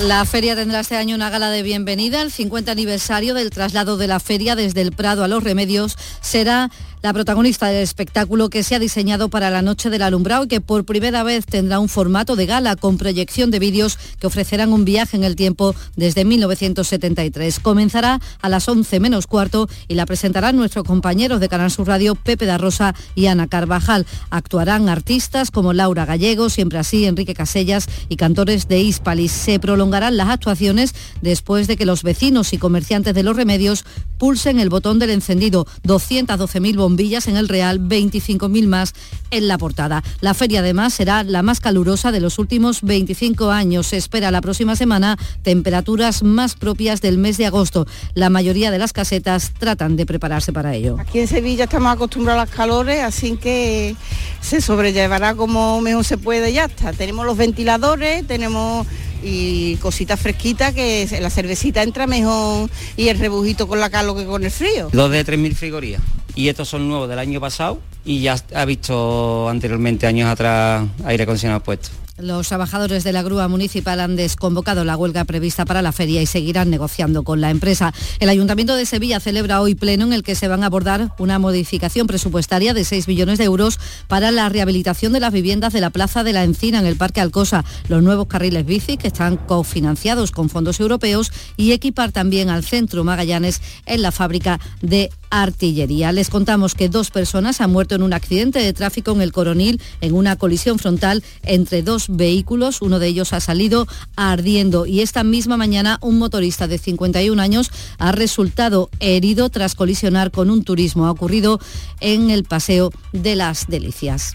Speaker 31: La feria tendrá este año una gala de bienvenida. El 50 aniversario del traslado de la feria desde el Prado a los Remedios será la protagonista del espectáculo que se ha diseñado para la noche del alumbrado y que por primera vez tendrá un formato de gala con proyección de vídeos que ofrecerán un viaje en el tiempo desde 1973. Comenzará a las 11 menos cuarto y la presentarán nuestros compañeros de Canal Sur Radio Pepe da Rosa y Ana Carvajal. Actuarán artistas como Laura Gallego, siempre así, Enrique Casellas y cantores de Hispalis. Se prolongarán las actuaciones después de que los vecinos y comerciantes de los remedios pulsen el botón del encendido. 212.000 bombillas en el Real, 25.000 más en la portada. La feria además será la más calurosa de los últimos 25 años. Se espera la próxima semana temperaturas más propias del mes de agosto. La mayoría de las casetas tratan de prepararse para ello.
Speaker 33: Aquí en Sevilla estamos acostumbrados a las calores, así que se sobrellevará como mejor se puede ya está. Tenemos los ventiladores, tenemos y cositas fresquitas que la cervecita entra mejor y el rebujito con la calor que con el frío.
Speaker 34: Dos de 3.000 frigorías y estos son nuevos del año pasado y ya ha visto anteriormente años atrás aire acondicionado puesto.
Speaker 31: Los trabajadores de la grúa municipal han desconvocado la huelga prevista para la feria y seguirán negociando con la empresa. El Ayuntamiento de Sevilla celebra hoy pleno en el que se van a abordar una modificación presupuestaria de 6 millones de euros para la rehabilitación de las viviendas de la Plaza de la Encina en el Parque Alcosa, los nuevos carriles bici que están cofinanciados con fondos europeos y equipar también al Centro Magallanes en la fábrica de artillería. Les contamos que dos personas han muerto en un accidente de tráfico en el Coronil en una colisión frontal entre dos vehículos, uno de ellos ha salido ardiendo y esta misma mañana un motorista de 51 años ha resultado herido tras colisionar con un turismo. Ha ocurrido en el Paseo de las Delicias.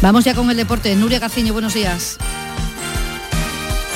Speaker 31: Vamos ya con el deporte. Nuria Gaciño, buenos días.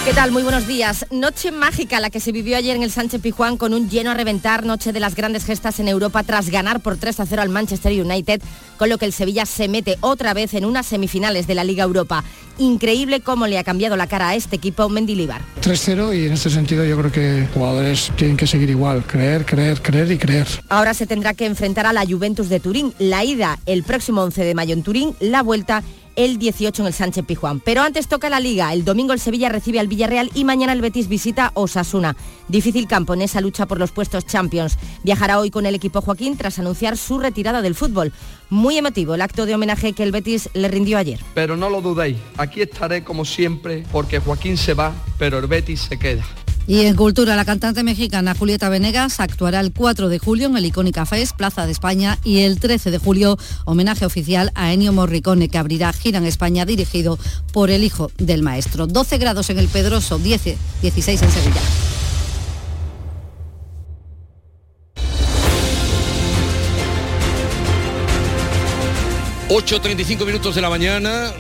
Speaker 35: ¿Qué tal? Muy buenos días. Noche mágica la que se vivió ayer en el Sánchez Pijuán con un lleno a reventar, noche de las grandes gestas en Europa tras ganar por 3 a 0 al Manchester United, con lo que el Sevilla se mete otra vez en unas semifinales de la Liga Europa. Increíble cómo le ha cambiado la cara a este equipo Mendilibar.
Speaker 36: 3-0 y en este sentido yo creo que jugadores tienen que seguir igual, creer, creer, creer y creer.
Speaker 35: Ahora se tendrá que enfrentar a la Juventus de Turín, la ida el próximo 11 de mayo en Turín, la vuelta el 18 en el Sánchez Pijuán. Pero antes toca la Liga. El domingo el Sevilla recibe al Villarreal y mañana el Betis visita Osasuna. Difícil campo en esa lucha por los puestos Champions. Viajará hoy con el equipo Joaquín tras anunciar su retirada del fútbol. Muy emotivo el acto de homenaje que el Betis le rindió ayer.
Speaker 37: Pero no lo dudéis, aquí estaré como siempre porque Joaquín se va, pero el Betis se queda.
Speaker 31: Y en cultura, la cantante mexicana Julieta Venegas actuará el 4 de julio en el icónica FES, Plaza de España, y el 13 de julio, homenaje oficial a Ennio Morricone, que abrirá gira en España dirigido por el hijo del maestro. 12 grados en el Pedroso, 10, 16 en Sevilla.
Speaker 1: ...8.35 minutos de la mañana...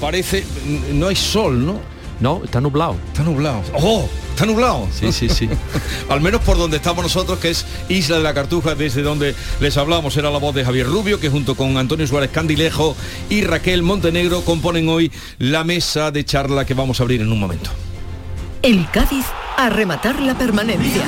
Speaker 1: ...parece... no hay sol, ¿no?
Speaker 38: No, está nublado.
Speaker 1: Está nublado. ¡Oh! Está nublado.
Speaker 38: Sí, sí, sí.
Speaker 1: Al menos por donde estamos nosotros, que es Isla de la Cartuja, desde donde les hablamos. Era la voz de Javier Rubio, que junto con Antonio Suárez Candilejo y Raquel Montenegro componen hoy la mesa de charla que vamos a abrir en un momento.
Speaker 21: El Cádiz a rematar la permanencia.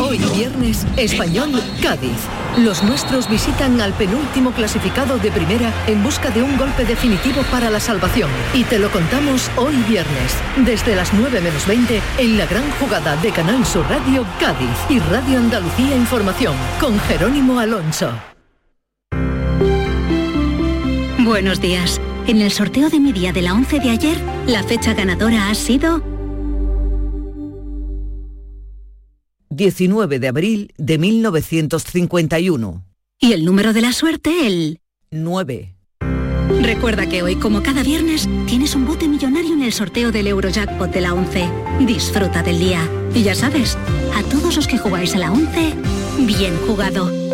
Speaker 21: Hoy viernes, Español Cádiz. Los nuestros visitan al penúltimo clasificado de primera en busca de un golpe definitivo para la salvación. Y te lo contamos hoy viernes, desde las 9 menos 20, en la gran jugada de Canal Sur Radio Cádiz y Radio Andalucía Información, con Jerónimo Alonso.
Speaker 39: Buenos días. En el sorteo de mi día de la 11 de ayer, la fecha ganadora ha sido
Speaker 21: 19 de abril de 1951.
Speaker 39: Y el número de la suerte, el
Speaker 21: 9.
Speaker 39: Recuerda que hoy, como cada viernes, tienes un bote millonario en el sorteo del Eurojackpot de la 11. Disfruta del día. Y ya sabes, a todos los que jugáis a la 11, bien jugado.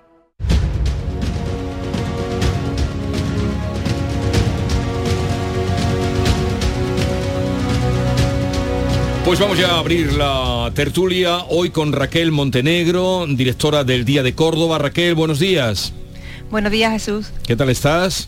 Speaker 1: Pues vamos ya a abrir la tertulia hoy con Raquel Montenegro, directora del Día de Córdoba. Raquel, buenos días.
Speaker 40: Buenos días, Jesús.
Speaker 1: ¿Qué tal estás?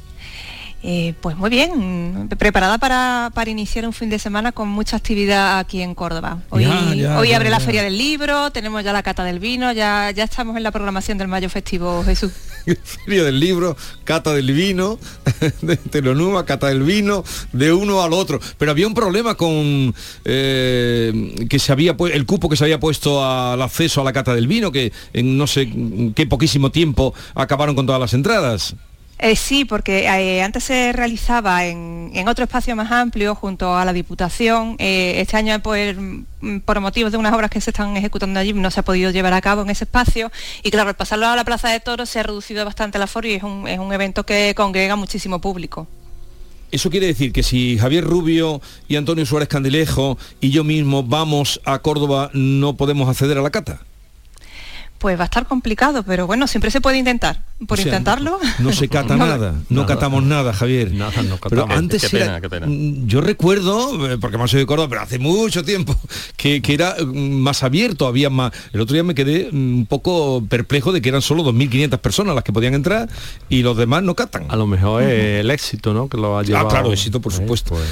Speaker 40: Eh, pues muy bien, preparada para, para, iniciar un fin de semana con mucha actividad aquí en Córdoba. Hoy,
Speaker 1: Ya, ya,
Speaker 40: hoy
Speaker 1: ya,
Speaker 40: abre la. Feria del Libro, tenemos ya la cata del vino, ya, ya estamos en la programación del Mayo Festivo, Jesús.
Speaker 1: Feria del libro, cata del vino, de Telonuma, cata del vino, de uno al otro. Pero había un problema con eh, que se había el cupo que se había puesto al acceso a la cata del vino, que en no sé qué poquísimo tiempo acabaron con todas las entradas.
Speaker 40: Eh, sí, porque eh, antes se realizaba en, otro espacio más amplio junto a la Diputación. Eh, este año, pues, mm, por motivos de unas obras que se están ejecutando allí, no se ha podido llevar a cabo en ese espacio. Y claro, al pasarlo a la Plaza de Toros se ha reducido bastante el aforo y es un, es un evento que congrega muchísimo público.
Speaker 1: Eso quiere decir que si Javier Rubio y Antonio Suárez Candilejo y yo mismo vamos a Córdoba, no podemos acceder a la cata.
Speaker 40: Pues va a estar complicado, pero bueno, siempre se puede intentar. Por
Speaker 1: O sea,
Speaker 40: intentarlo.
Speaker 1: No se cata nada, no catamos nada, Javier.
Speaker 38: Nada, no
Speaker 1: Pero
Speaker 38: catamos.
Speaker 1: antes
Speaker 38: Qué pena,
Speaker 1: era-
Speaker 38: qué pena.
Speaker 1: mm, yo recuerdo, eh, porque más soy de Córdoba, pero hace mucho tiempo, que, que era mm, más abierto, había más. El otro día me quedé mm, un poco perplejo de que eran solo 2.500 personas las que podían entrar y los demás no catan.
Speaker 38: A lo mejor es el éxito, ¿no? Que lo ha llevado.
Speaker 1: Ah, claro, éxito, por
Speaker 38: Eh,
Speaker 1: supuesto.
Speaker 38: pues.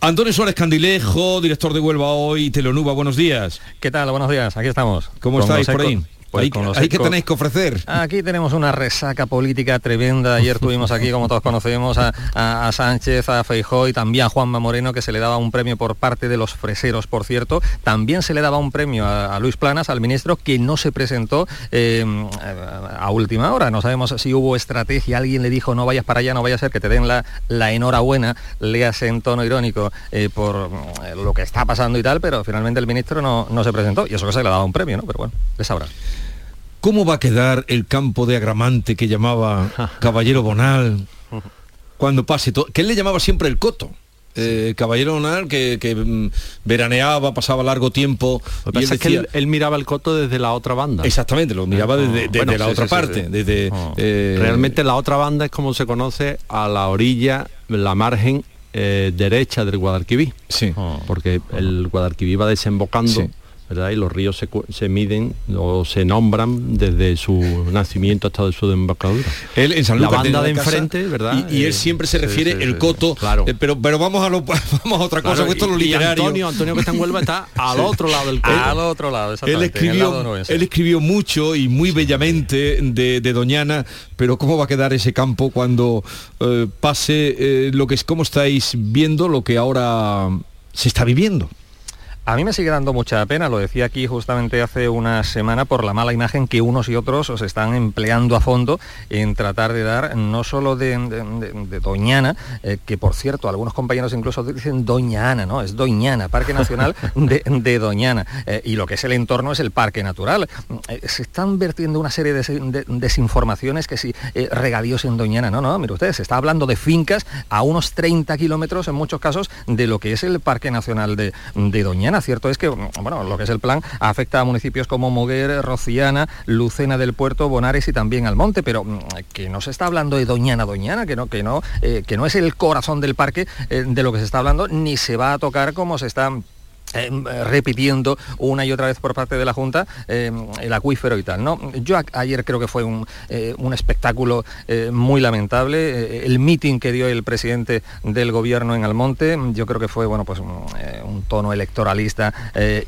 Speaker 1: Antonio Suárez Candilejo, director de Huelva Hoy, Telonuba, buenos días.
Speaker 41: ¿Qué tal? Buenos días, aquí estamos.
Speaker 1: ¿Cómo
Speaker 41: Con
Speaker 1: estáis por ahí? Pues ahí, con los ahí que tenéis que ofrecer.
Speaker 42: Aquí tenemos una resaca política tremenda. Ayer tuvimos aquí, como todos conocemos, a, Sánchez, a Feijó y también a Juanma Moreno, que se le daba un premio por parte de los freseros, por cierto. También se le daba un premio a, Luis Planas, al ministro, que no se presentó em, a última hora. No sabemos si hubo estrategia. Alguien le dijo, no vayas para allá, no vaya a ser que te den la, la enhorabuena, leas en tono irónico eh, por eh, lo que está pasando y tal, pero finalmente el ministro no, no se presentó. Y eso que se le daba un premio, ¿no? Pero bueno, les sabrá.
Speaker 1: ¿Cómo va a quedar el campo de agramante que llamaba Caballero Bonal cuando pase todo? Que él le llamaba siempre el coto. Eh, Caballero Bonal que, mm, veraneaba, pasaba largo tiempo.
Speaker 38: y él, que él, miraba el coto desde la otra banda.
Speaker 1: Exactamente, lo miraba desde, la otra parte. Desde,
Speaker 38: oh. eh, Realmente la otra banda es como se conoce a la orilla, la margen eh, derecha del Guadalquivir. Sí. Porque el Guadalquivir va desembocando y los ríos se, miden o se nombran desde su nacimiento hasta su desembocadura.
Speaker 1: Él en San
Speaker 38: la banda de enfrente, ¿verdad?
Speaker 1: Y, él eh, siempre se refiere el coto, claro. Eh, pero pero vamos a lo, vamos a otra cosa, esto lo literario.
Speaker 38: Antonio, Antonio que está en Huelva está al otro lado del
Speaker 42: coto. al otro lado,
Speaker 1: él escribió, él escribió mucho y muy bellamente de, Doñana, pero cómo va a quedar ese campo cuando eh, pase lo que es cómo estáis viendo lo que ahora se está viviendo.
Speaker 42: A mí me sigue dando mucha pena, lo decía aquí justamente hace una semana, por la mala imagen que unos y otros os están empleando a fondo en tratar de dar, no solo de, Doñana, eh, que por cierto, algunos compañeros incluso dicen Doñana, ¿no? Es Doñana, Parque Nacional de, Doñana. Eh, y lo que es el entorno es el Parque Natural. Eh, se están vertiendo una serie de, desinformaciones que si regadíos en Doñana, no, no, mire ustedes, se está hablando de fincas a unos 30 kilómetros en muchos casos de lo que es el Parque Nacional de Doñana Cierto es que, bueno, lo que es el plan afecta a municipios como Moguer, Rociana, Lucena del Puerto, Bonares y también Almonte, pero mm, que no se está hablando de Doñana Doñana, que no, que no, eh, que no es el corazón del parque eh, de lo que se está hablando, ni se va a tocar como se está eh, repitiendo una y otra vez por parte de la Junta eh, el acuífero y tal. ¿no? Yo ayer creo que fue un, eh, espectáculo muy lamentable. el meeting que dio el presidente del gobierno en Almonte, yo creo que fue bueno, pues, un, tono electoralista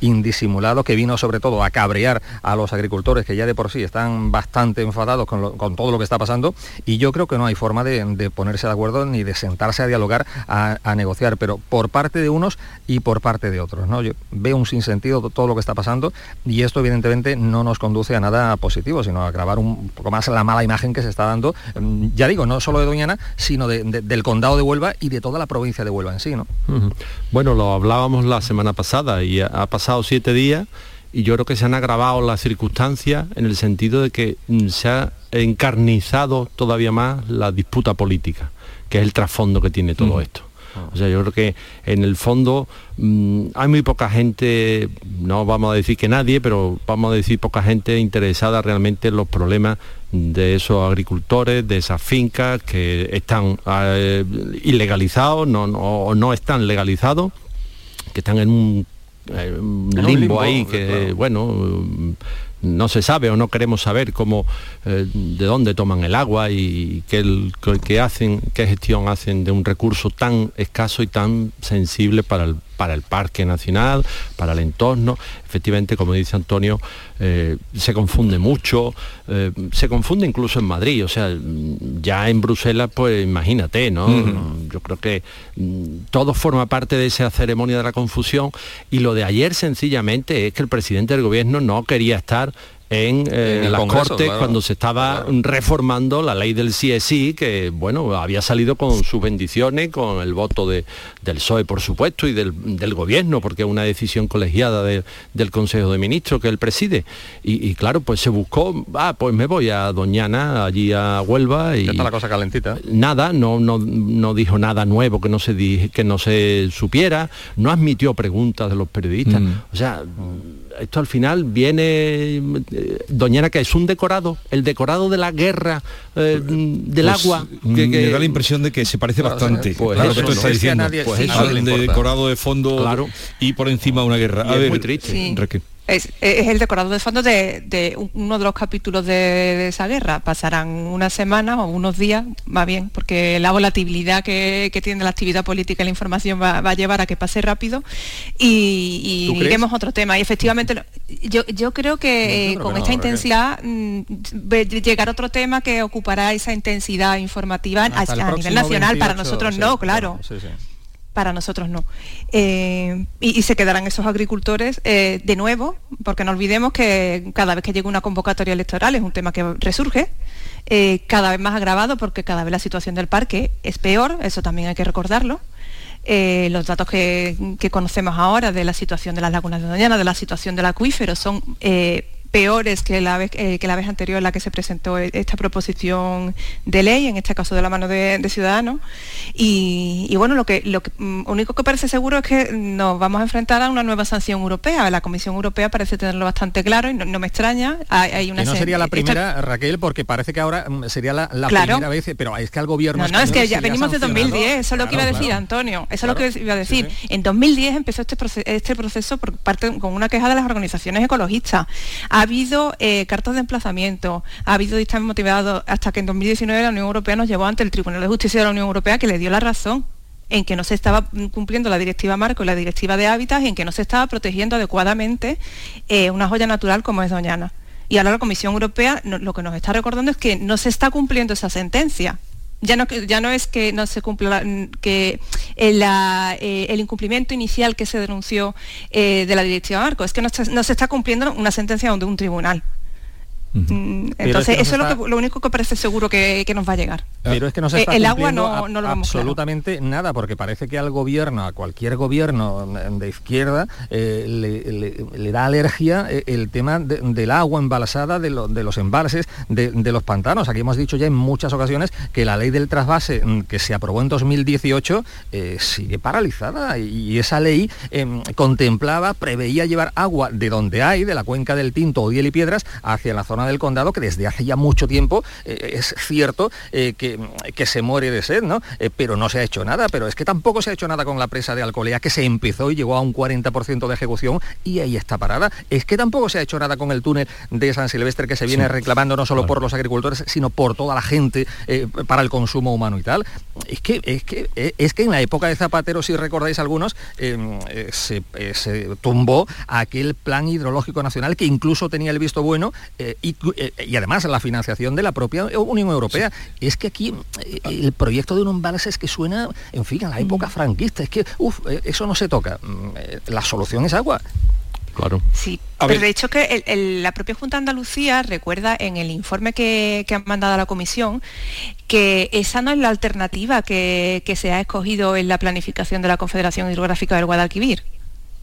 Speaker 42: indisimulado que vino sobre todo a cabrear a los agricultores que ya de por sí están bastante enfadados con, todo lo que está pasando y yo creo que no hay forma de, ponerse de acuerdo ni de sentarse a dialogar, a, a negociar, pero por parte de unos y por parte de otros. Yo veo un sinsentido todo lo que está pasando y esto evidentemente no nos conduce a nada positivo, sino a agravar un poco más la mala imagen que se está dando, mm, ya digo, no solo de Doñana, sino del condado de Huelva y de toda la provincia de Huelva en sí. ¿no?
Speaker 38: Bueno, lo hablábamos la semana pasada y ha pasado siete días y yo creo que se han agravado las circunstancias en el sentido de que mm, se ha encarnizado todavía más la disputa política, que es el trasfondo que tiene todo esto. O sea, yo creo que en el fondo mm, hay muy poca gente, no vamos a decir que nadie, pero vamos a decir poca gente interesada realmente en los problemas de esos agricultores, de esas fincas que están eh, ilegalizados no, o no están legalizados, que están en un, limbo, ahí, que bueno no se sabe o no queremos saber cómo, eh, de dónde toman el agua y qué, hacen, qué gestión hacen de un recurso tan escaso y tan sensible para el, para el Parque Nacional, para el entorno. Efectivamente, como dice Antonio, eh, se confunde mucho, eh, se confunde incluso en Madrid, o sea, ya en Bruselas, pues imagínate, ¿no? Yo creo que mm, todo forma parte de esa ceremonia de la confusión y lo de ayer sencillamente es que el presidente del gobierno no quería estar en, eh, las Cortes cuando se estaba reformando la ley del CSI, que bueno, había salido con sus bendiciones, con el voto de, del PSOE, por supuesto, y del, gobierno, porque es una decisión colegiada del Consejo de Ministros que él preside. Y, claro, pues se buscó, ah, pues me voy a Doñana, allí a Huelva. Y
Speaker 42: está la cosa calentita.
Speaker 38: Nada, no, no, no dijo nada nuevo que no se que no se supiera, no admitió preguntas de los periodistas. Mm. O sea, esto al final viene eh, Doñana que es un decorado, el decorado de la guerra eh, del pues, agua.
Speaker 1: Que, Me da la impresión de que se parece bastante. Pues claro, que está diciendo. pues de decorado de fondo claro. y por encima una guerra.
Speaker 42: a ver, muy triste.
Speaker 40: Es, el decorado de fondo de, uno de los capítulos de, esa guerra. Pasarán unas semanas o unos días, va bien, porque la volatilidad que, tiene la actividad política y la información va, a llevar a que pase rápido y, y iremos a otro tema. Y efectivamente, yo, creo que con esta intensidad mm, llegar a otro tema que ocupará esa intensidad informativa a, nivel nacional. Para nosotros no, claro para nosotros no. Eh, y, se quedarán esos agricultores eh, de nuevo, porque no olvidemos que cada vez que llega una convocatoria electoral es un tema que resurge, eh, cada vez más agravado porque cada vez la situación del parque es peor, eso también hay que recordarlo. los datos que, que, conocemos ahora de la situación de las lagunas de Doñana, de la situación del acuífero, son peores que la vez eh, que la vez anterior en la que se presentó e-, esta proposición de ley, en este caso de la mano de, Ciudadanos. Y, bueno, lo que lo mm, único que parece seguro es que nos vamos a enfrentar a una nueva sanción europea. La Comisión Europea parece tenerlo bastante claro y no, me extraña.
Speaker 42: Hay, una no sería la primera, Raquel, porque parece que ahora mm, sería la, primera vez, pero es que al gobierno.
Speaker 40: No, no, es que ya venimos de 2010, eso es lo que iba a decir Antonio, eso es lo que iba a decir. En 2010 empezó este proceso, este proceso por parte con una queja de las organizaciones ecologistas ha habido eh, cartas de emplazamiento, ha habido dictamen motivado hasta que en 2019 la Unión Europea nos llevó ante el Tribunal de Justicia de la Unión Europea que le dio la razón en que no se estaba cumpliendo la directiva marco y la directiva de hábitats y en que no se estaba protegiendo adecuadamente eh, una joya natural como es Doñana. Y ahora la Comisión Europea lo que nos está recordando es que no se está cumpliendo esa sentencia ya no, ya no es que no se cumpla que el, eh, el incumplimiento inicial que se denunció eh, de la directiva Marco, es que no, no, se está cumpliendo una sentencia de un tribunal. Mm, entonces, eso es lo, único que parece seguro que, nos va a llegar.
Speaker 42: Pero es que no se eh, está el agua no, lo vamos absolutamente nada, porque parece que al gobierno, a cualquier gobierno de izquierda, eh, le, da alergia eh, el tema del agua embalsada, de, los embalses, de, los pantanos. Aquí hemos dicho ya en muchas ocasiones que la ley del trasvase mm, que se aprobó en 2018 sigue paralizada y esa ley em, contemplaba, preveía llevar agua de donde hay, de la cuenca del Tinto, Odiel y Piedras, hacia la zona del condado que desde hace ya mucho tiempo eh, es cierto eh, que, que, se muere de sed, ¿no? Eh, pero no se ha hecho nada, pero es que tampoco se ha hecho nada con la presa de Alcolea que se empezó y llegó a un 40% de ejecución y ahí está parada. Es que tampoco se ha hecho nada con el túnel de San Silvestre que se viene reclamando no solo por los agricultores, sino por toda la gente para el consumo humano y tal. Es que, es que, es que en la época de Zapatero, si recordáis algunos, se, se, tumbó aquel plan hidrológico nacional que incluso tenía el visto bueno y, y, además la financiación de la propia Unión Europea. Es que aquí eh, el proyecto de un embalse es que suena, en fin, a la época franquista, es que, uff, eh, eso no se toca. Mm, eh, la solución es agua.
Speaker 40: Claro. Sí, pero de hecho que la propia Junta de Andalucía recuerda en el informe que, han mandado a la Comisión que esa no es la alternativa que, que se ha escogido en la planificación de la Confederación Hidrográfica del Guadalquivir.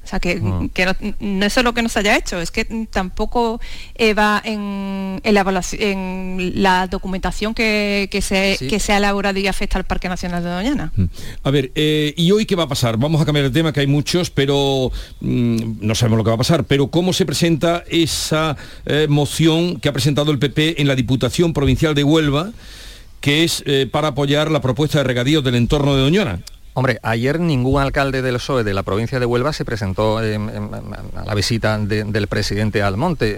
Speaker 40: O sea, que, no, es solo que no se haya hecho, es que tampoco eh, va en, la, en la documentación que, se, que se ha elaborado y afecta al Parque Nacional de Doñana. Mm.
Speaker 1: A ver, eh, ¿y hoy qué va a pasar? Vamos a cambiar el tema, que hay muchos, pero mm, no sabemos lo que va a pasar. Pero ¿cómo se presenta esa eh, moción que ha presentado el PP en la Diputación Provincial de Huelva? que es para apoyar la propuesta de regadíos del entorno de Doñana.
Speaker 42: Hombre, ayer ningún alcalde del PSOE de la provincia de Huelva se presentó a la visita del presidente Almonte.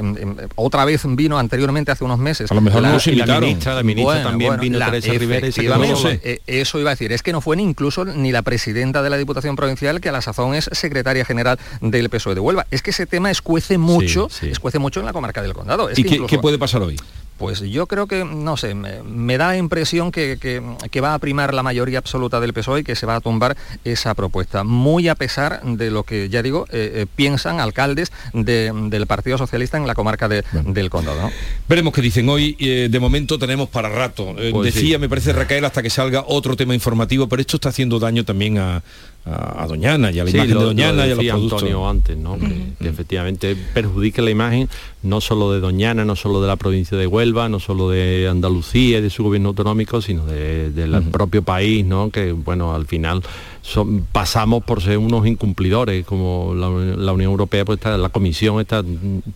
Speaker 42: otra vez vino anteriormente hace unos meses.
Speaker 1: A lo mejor
Speaker 42: no
Speaker 1: se invitaron.
Speaker 42: La ministra, también vino Teresa Rivera y se eh, Eso iba a decir, es que no fue ni incluso ni la presidenta de la Diputación Provincial, que a la sazón es secretaria general del PSOE de Huelva. Es que ese tema escuece mucho, escuece mucho en la comarca del condado.
Speaker 1: ¿Y qué puede pasar hoy?
Speaker 42: Pues yo creo que, no sé, me, da impresión que, va a primar la mayoría absoluta del PSOE y que se va a tumbar esa propuesta, muy a pesar de lo que, ya digo, eh, eh, piensan alcaldes del Partido Socialista en la comarca del Condado.
Speaker 1: Veremos qué dicen hoy, eh, de momento tenemos para rato. Pues decía, me parece Raquel, hasta que salga otro tema informativo, pero esto está haciendo daño también a, a, Doñana y a la imagen de Doñana y a los productos.
Speaker 38: Antonio antes, ¿no? que, efectivamente perjudica la imagen no solo de Doñana, no solo de la provincia de Huelva, no solo de Andalucía y de su gobierno autonómico, sino del propio país, ¿no? Que bueno, al final son, pasamos por ser unos incumplidores, como la, la Unión Europea, pues está, la Comisión está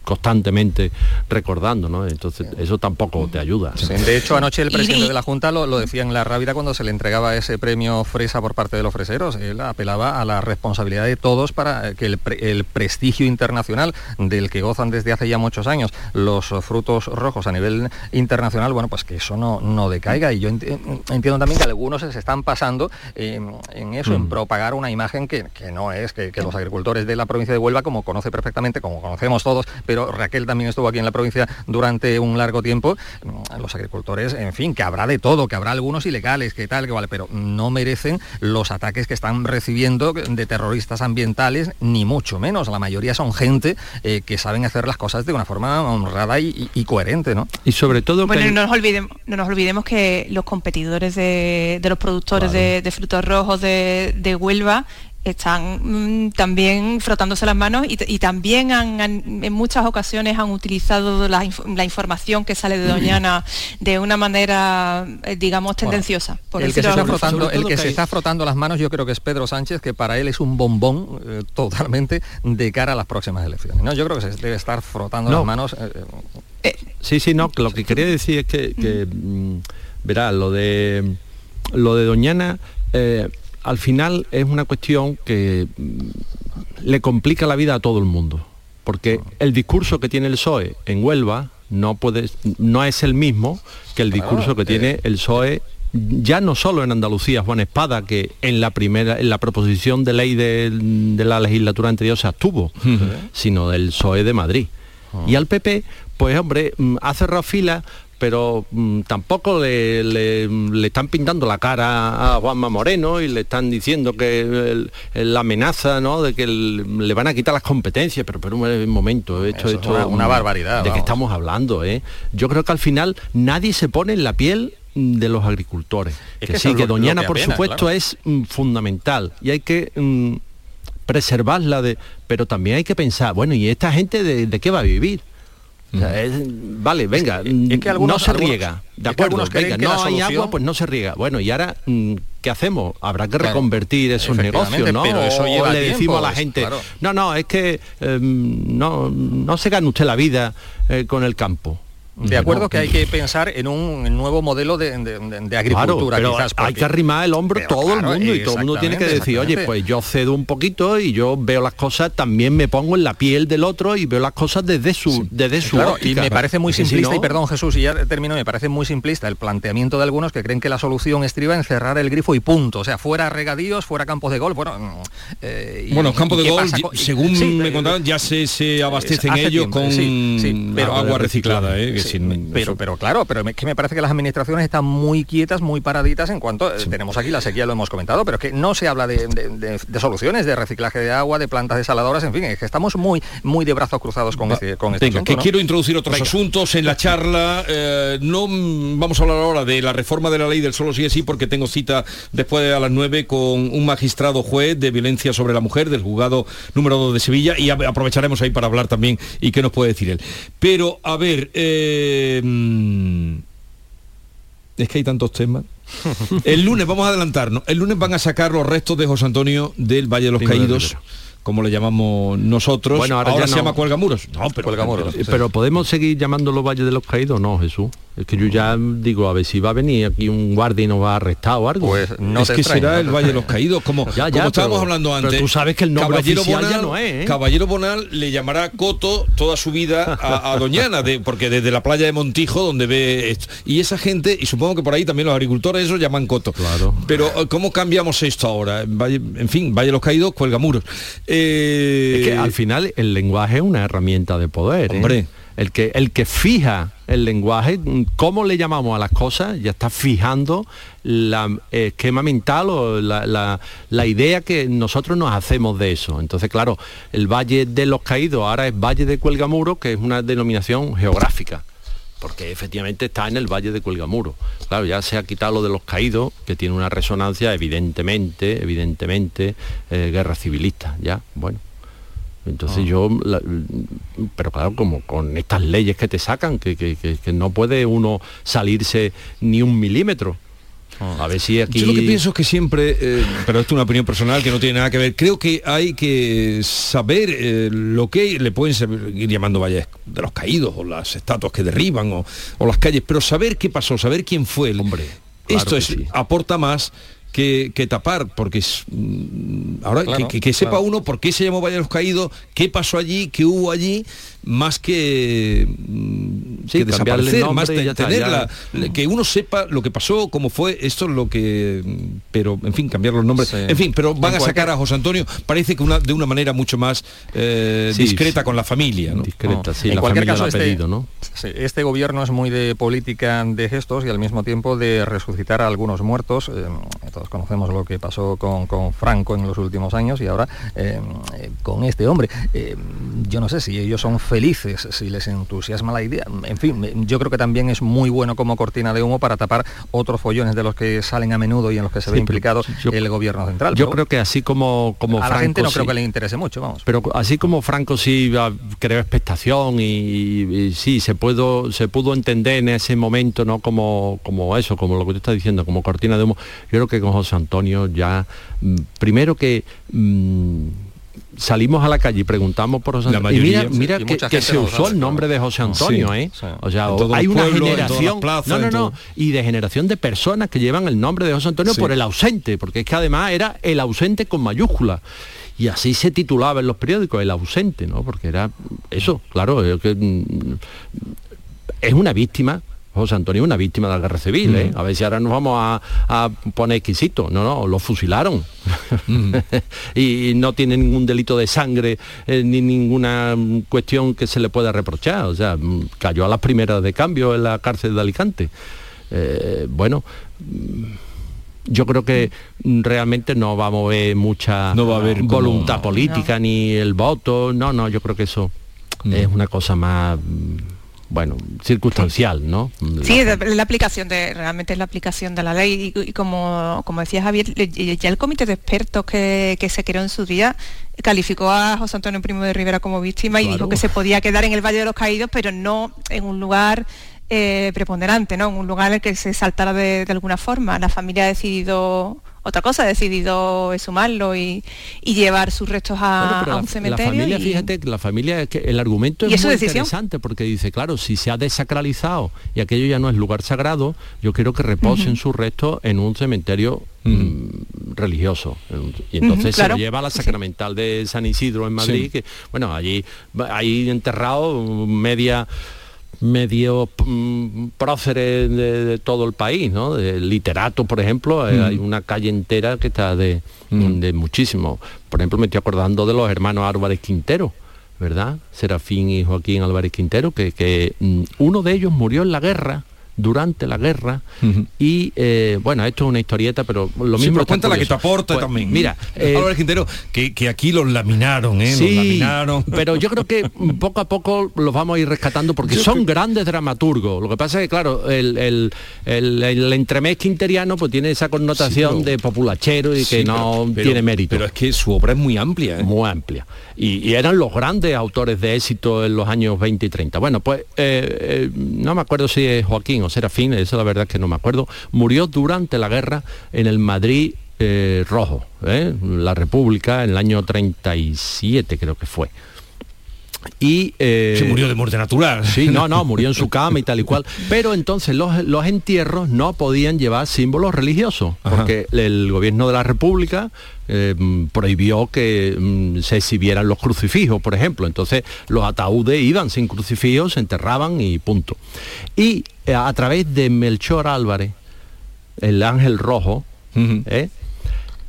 Speaker 38: constantemente recordando, ¿no? Entonces eso tampoco te ayuda.
Speaker 42: Sí, de hecho, anoche el presidente de la Junta lo, lo, decía en la Rábida cuando se le entregaba ese premio Fresa por parte de los freseros. Él apelaba a la responsabilidad de todos para que el, pre, el prestigio internacional del que gozan desde hace ya muchos años los frutos rojos a nivel internacional, bueno, pues que eso no, no decaiga. Y yo ent entiendo también que algunos se están pasando eh, en eso, mm. En propagar una imagen que, que no es, que, que, los agricultores de la provincia de Huelva, como conoce perfectamente, como conocemos todos, pero Raquel también estuvo aquí en la provincia durante un largo tiempo, los agricultores, en fin, que habrá de todo, que habrá algunos ilegales, que tal, que vale, pero no merecen los ataques que están recibiendo de terroristas ambientales, ni mucho menos. La mayoría son gente eh, que saben hacer las cosas de una forma honrada y, y, y coherente, ¿no?
Speaker 38: Y sobre todo...
Speaker 40: Bueno, que... no, nos olvidemos, no nos olvidemos que los competidores de, de los productores claro. de, de, frutos rojos de, de Huelva están mmm, también frotándose las manos y, y también han, han, en muchas ocasiones han utilizado la, la, información que sale de Doñana de una manera, eh, digamos, tendenciosa.
Speaker 42: Por el que, se está, frotando, el que, que se está frotando las manos yo creo que es Pedro Sánchez, que para él es un bombón eh, totalmente de cara a las próximas elecciones. ¿no? Yo creo que se debe estar frotando no. las manos.
Speaker 38: Eh, sí, sí, no, lo que quería decir es que, que mm, verá, lo de, lo de Doñana... Eh, al final es una cuestión que mm, le complica la vida a todo el mundo, porque el discurso que tiene el PSOE en Huelva no, puede, no es el mismo que el discurso que tiene el PSOE ya no solo en Andalucía, Juan Espada, que en la primera, en la proposición de ley de, de la legislatura anterior se abstuvo, uh -huh. sino del PSOE de Madrid. Uh -huh. Y al PP, pues hombre, mm, ha cerrado fila pero mmm, tampoco le, le, le, están pintando la cara a Juanma Moreno y le están diciendo que la amenaza ¿no? de que el, le van a quitar las competencias, pero por un momento, esto,
Speaker 42: es
Speaker 38: esto
Speaker 42: una, una, barbaridad.
Speaker 38: ¿De vamos. qué estamos hablando? Eh? Yo creo que al final nadie se pone en la piel de los agricultores. Es que, que sí, que Doñana, que por supuesto, claro. es mm, fundamental y hay que mm, preservarla, de, pero también hay que pensar, bueno, ¿y esta gente de, de qué va a vivir? O sea, es, vale, venga, es que, algunos, no se riega, de acuerdo, venga, no hay agua, pues no se riega. Bueno, y ahora, mm, ¿qué hacemos? Habrá que reconvertir esos negocios, ¿no?
Speaker 42: Pero eso lleva
Speaker 38: o le
Speaker 42: tiempo,
Speaker 38: decimos a la gente,
Speaker 42: claro.
Speaker 38: no, no, es que eh, no, no se gane usted la vida eh, con el campo.
Speaker 42: De acuerdo que hay que pensar en un nuevo modelo de, de, de agricultura.
Speaker 38: Claro,
Speaker 42: quizás,
Speaker 38: porque... Hay que arrimar el hombro pero todo claro, el mundo y todo el mundo tiene que decir, oye, pues yo cedo un poquito y yo veo las cosas, también me pongo en la piel del otro y veo las cosas desde su, sí. desde su
Speaker 42: claro, óptica. Y me parece muy simplista, si no... y perdón Jesús, y ya termino, me parece muy simplista el planteamiento de algunos que creen que la solución estriba en cerrar el grifo y punto. O sea, fuera regadíos, fuera campos de golf. Bueno,
Speaker 1: eh, y, bueno campos de golf, según sí, me contaban, ya se, se abastecen ellos tiempo, con sí, pero, agua reciclada. Eh, que
Speaker 42: sin, pero, pero claro, pero es que me parece que las administraciones están muy quietas, muy paraditas en cuanto, sí. tenemos aquí la sequía, lo hemos comentado, pero es que no se habla de, de, de, de, soluciones, de reciclaje de agua, de plantas desaladoras, en fin, es que estamos muy, muy de brazos cruzados con, Va, este, con este
Speaker 1: venga,
Speaker 42: asunto,
Speaker 1: que
Speaker 42: ¿no?
Speaker 1: quiero introducir otros venga. asuntos en la charla, eh, no vamos a hablar ahora de la reforma de la ley del solo sí es sí, porque tengo cita después de a las 9 con un magistrado juez de violencia sobre la mujer del juzgado número 2 de Sevilla y aprovecharemos ahí para hablar también y qué nos puede decir él. Pero, a ver, eh, es que hay tantos temas. El lunes, vamos a adelantarnos, el lunes van a sacar los restos de José Antonio del Valle de los Primero Caídos. Como le llamamos nosotros.
Speaker 38: Bueno, ahora,
Speaker 1: ahora
Speaker 38: se
Speaker 1: no. llama Cuelgamuros.
Speaker 38: No, pero, Cuelgamuros, pero, pero, podemos seguir llamándolo Valle de los Caídos, no, Jesús. Es que yo ya digo, a ver si va a venir aquí un guardia y nos va a arrestar o algo.
Speaker 1: Pues no es que será el Valle de los Caídos, como, ya, ya, como estábamos pero, hablando antes.
Speaker 38: Pero tú sabes que el nombre
Speaker 1: Caballero
Speaker 38: oficial
Speaker 1: Bonal,
Speaker 38: ya no es. ¿eh?
Speaker 1: Caballero Bonal le llamará Coto toda su vida a, a Doñana, de, porque desde la playa de Montijo, donde ve esto. Y esa gente, y supongo que por ahí también los agricultores, eso llaman Coto.
Speaker 38: Claro.
Speaker 1: Pero, ¿cómo cambiamos esto ahora? Valle, en fin, Valle de los Caídos, cuelga muros.
Speaker 38: Eh... Es que al final el lenguaje es una herramienta de poder. ¿eh?
Speaker 1: Hombre. ¿eh?
Speaker 38: El que, el que fija el lenguaje, cómo le llamamos a las cosas, ya está fijando el esquema mental o la, la, idea que nosotros nos hacemos de eso. Entonces, claro, el Valle de los Caídos ahora es Valle de Cuelgamuro, que es una denominación geográfica porque efectivamente está en el Valle de Cuelgamuro. Claro, ya se ha quitado lo de los caídos, que tiene una resonancia evidentemente, evidentemente, eh, guerra civilista, ya, bueno. Entonces yo, la, pero claro, como con estas leyes que te sacan, que, que, que, que, no puede uno salirse ni un milímetro. A ver si aquí...
Speaker 1: Yo lo que pienso es que siempre, eh, pero esto es una opinión personal que no tiene nada que ver, creo que hay que saber eh, lo que le pueden seguir llamando valles de los caídos o las estatuas que derriban o, o las calles, pero saber qué pasó, saber quién fue el hombre. Esto es,
Speaker 38: sí.
Speaker 1: aporta más que, que tapar, porque es, mm, ahora
Speaker 42: Claro,
Speaker 1: que, sepa
Speaker 42: claro.
Speaker 1: uno por qué se llamó Valle de los Caídos, qué pasó allí, qué hubo allí, más que, mm,
Speaker 38: Sí,
Speaker 1: que desaparecer,
Speaker 38: nombre
Speaker 1: más
Speaker 38: y
Speaker 1: te-
Speaker 38: ya está,
Speaker 1: tener
Speaker 38: ya.
Speaker 1: la- la- que uno sepa lo que pasó, cómo fue, esto es lo que, pero en fin, cambiar los nombres,
Speaker 42: Sí.
Speaker 1: en fin, pero van
Speaker 42: En
Speaker 1: a sacar
Speaker 42: cualquier-
Speaker 1: a José Antonio, parece que una, de una manera mucho más eh,
Speaker 38: Sí,
Speaker 1: discreta con la familia, ¿no?
Speaker 38: Discreta, sí,
Speaker 42: en
Speaker 38: la
Speaker 42: cualquier
Speaker 38: familia
Speaker 42: caso,
Speaker 38: lo ha
Speaker 42: este,
Speaker 38: ¿no?
Speaker 42: este gobierno es muy de política de gestos y al mismo tiempo de resucitar a algunos muertos. Eh, todos conocemos lo que pasó con, con Franco en los últimos años y ahora eh, eh, con este hombre. Eh, yo no sé si ellos son felices, si les entusiasma la idea. En fin, yo creo que también es muy bueno como cortina de humo para tapar otros follones de los que salen a menudo y en los que se ve implicado
Speaker 38: yo-
Speaker 42: el gobierno central.
Speaker 38: Yo
Speaker 42: Pero
Speaker 38: creo que así como, como
Speaker 42: a la gente no creo que le interese mucho, vamos.
Speaker 38: Pero así como Franco sí creó expectación y, y sí, se pudo, se pudo entender en ese momento, ¿no? Como, como eso, como lo que tú estás diciendo, como cortina de humo. Yo creo que con José Antonio ya, mm, primero que mm, salimos a la calle y preguntamos por José
Speaker 1: La
Speaker 38: Antonio. y mira,
Speaker 1: mayoría,
Speaker 38: mira
Speaker 42: y
Speaker 38: que,
Speaker 42: mucha
Speaker 38: que se usó el nombre de José Antonio,
Speaker 1: Sí,
Speaker 38: ¿eh?
Speaker 42: sí.
Speaker 38: O sea, hay una generación.
Speaker 1: plazas,
Speaker 38: no, no, no. Y de generación de personas que llevan el nombre de José Antonio
Speaker 1: Sí.
Speaker 38: por el ausente, porque es que además era el ausente con mayúscula. Y así se titulaba en los periódicos, el ausente, ¿no? Porque era eso, claro, es que, mm, es una víctima. José Antonio es una víctima de la guerra civil, ¿eh? A ver si ahora nos vamos a, a poner exquisito. No, no, lo fusilaron. y no tiene ningún delito de sangre eh, ni ninguna mm, cuestión que se le pueda reprochar. O sea, mm, cayó a las primeras de cambio en la cárcel de Alicante. Eh, bueno, mm, yo creo que mm, realmente no va a mover mucha
Speaker 1: No va a haber como-
Speaker 38: voluntad política ni el voto. No, no, yo creo que eso es una cosa más, mm, bueno, circunstancial, ¿no?
Speaker 40: Sí, es la, aplicación de, realmente es la aplicación de la ley y, y como, como decía Javier, ya el comité de expertos que, que se creó en su día calificó a José Antonio Primo de Rivera como víctima y dijo que se podía quedar en el Valle de los Caídos, pero no en un lugar eh, preponderante, ¿no? En un lugar en el que se saltara de, de alguna forma. La familia ha decidido otra cosa, ha decidido sumarlo y, y llevar sus restos a,
Speaker 38: Bueno, pero
Speaker 40: a
Speaker 38: la-
Speaker 40: un
Speaker 38: la,
Speaker 40: cementerio.
Speaker 38: familia,
Speaker 40: y-
Speaker 38: fíjate, que la familia, es que el argumento
Speaker 40: ¿Y
Speaker 38: es muy
Speaker 40: decisión?
Speaker 38: interesante porque dice, claro, si se ha desacralizado y aquello ya no es lugar sagrado, yo quiero que reposen
Speaker 40: Ujú.
Speaker 38: sus restos en un cementerio mm, religioso. Y entonces se
Speaker 40: claro.
Speaker 38: lo lleva a la
Speaker 40: Sí.
Speaker 38: Sacramental de San Isidro en Madrid,
Speaker 1: Sí.
Speaker 38: que bueno, allí hay enterrado media medio mm, próceres de, de todo el país, ¿no? De literatos, por ejemplo, eh,
Speaker 1: Mm.
Speaker 38: hay una calle entera que está de, de muchísimo. Por ejemplo, me estoy acordando de los hermanos Álvarez Quintero, ¿verdad? Serafín y Joaquín Álvarez Quintero, que, que, mm, uno de ellos murió en la guerra, durante la guerra, y eh, bueno, esto es una historieta, pero lo
Speaker 1: Sí,
Speaker 38: mismo...
Speaker 1: pero cuenta la que te aporta
Speaker 38: Pues,
Speaker 1: también.
Speaker 38: Mira, eh,
Speaker 1: Álvarez Quintero, que, que aquí los laminaron, ¿eh?
Speaker 38: Sí,
Speaker 1: los laminaron.
Speaker 38: pero yo creo que poco a poco los vamos a ir rescatando porque
Speaker 1: Yo
Speaker 38: son
Speaker 1: creo-
Speaker 38: grandes dramaturgos. Lo que pasa es que, claro, el, el, el, el entremés quinteriano pues tiene esa connotación
Speaker 1: Sí, pero-
Speaker 38: de populachero y que no
Speaker 1: pero-
Speaker 38: tiene mérito.
Speaker 1: Pero es que su obra es muy amplia. ¿eh?
Speaker 38: Muy amplia. Y, y eran los grandes autores de éxito en los años 20 y 30. Bueno, pues eh, eh, no me acuerdo si es Joaquín o Serafín, eso la verdad es que no me acuerdo. Murió durante la guerra en el Madrid eh, Rojo, ¿eh? la República, en el año 37 creo que fue. Y eh,
Speaker 1: Se murió de muerte natural.
Speaker 38: Sí, no, no, murió en su cama y tal y cual. Pero entonces los, los entierros no podían llevar símbolos religiosos,
Speaker 1: Ajá.
Speaker 38: porque el gobierno de la República eh, prohibió que mm, se exhibieran los crucifijos, por ejemplo. Entonces los ataúdes iban sin crucifijos, se enterraban y punto. Y a través de Melchor Álvarez, el ángel rojo, ¿eh?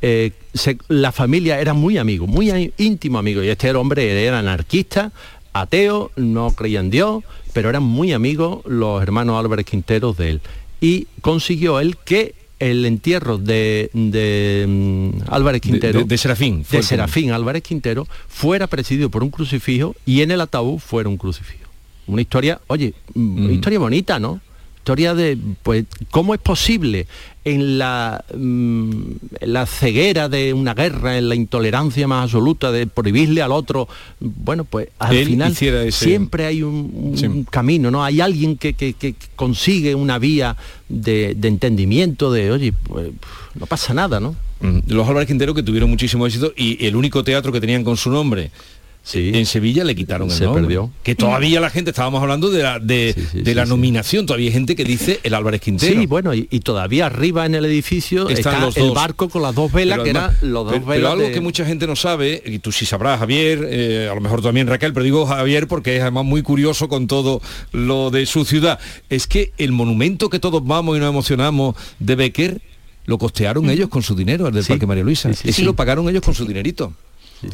Speaker 38: eh, se- la familia era muy amigo, muy íntimo amigo. Y este hombre era anarquista, ateo, no creía en Dios, pero eran muy amigos los hermanos Álvarez Quinteros de él. Y consiguió él que el entierro de, de, mm, Álvarez Quintero,
Speaker 1: de- de Serafín,
Speaker 38: de Serafín Álvarez Quintero, fuera presidido por un crucifijo y en el ataúd fuera un crucifijo. Una historia, oye, mm, una historia bonita, ¿no? historia de, pues, cómo es posible en la, mm, en la ceguera de una guerra, en la intolerancia más absoluta de prohibirle al otro, bueno, pues al
Speaker 1: Él
Speaker 38: final
Speaker 1: ese-
Speaker 38: siempre hay un, un
Speaker 1: Sí.
Speaker 38: camino, ¿no? Hay alguien que, que- que consigue una vía de, de entendimiento de, oye, pues no pasa nada, ¿no?
Speaker 1: Mm, Los Álvarez Quintero que tuvieron muchísimo éxito y el único teatro que tenían con su nombre en Sevilla le quitaron el
Speaker 38: Se
Speaker 1: nombre.
Speaker 38: perdió.
Speaker 1: Que todavía la gente, estábamos hablando de la, de, de la nominación, todavía hay gente que dice el Álvarez Quintero.
Speaker 38: Sí, bueno, y, y todavía arriba en el edificio
Speaker 1: Están
Speaker 38: está
Speaker 1: los
Speaker 38: el
Speaker 1: dos.
Speaker 38: barco con las dos velas,
Speaker 1: Pero
Speaker 38: que
Speaker 1: además-
Speaker 38: eran los dos
Speaker 1: pero,
Speaker 38: velas
Speaker 1: pero algo
Speaker 38: de-
Speaker 1: que mucha gente no sabe, y tú sí sabrás, Javier, eh, a lo mejor también Raquel, pero digo Javier porque es además muy curioso con todo lo de su ciudad, es que el monumento que todos vamos y nos emocionamos de Becker, lo costearon ellos con su dinero, el del Parque María Luisa.
Speaker 38: sí, sí.
Speaker 1: lo pagaron ellos con su dinerito.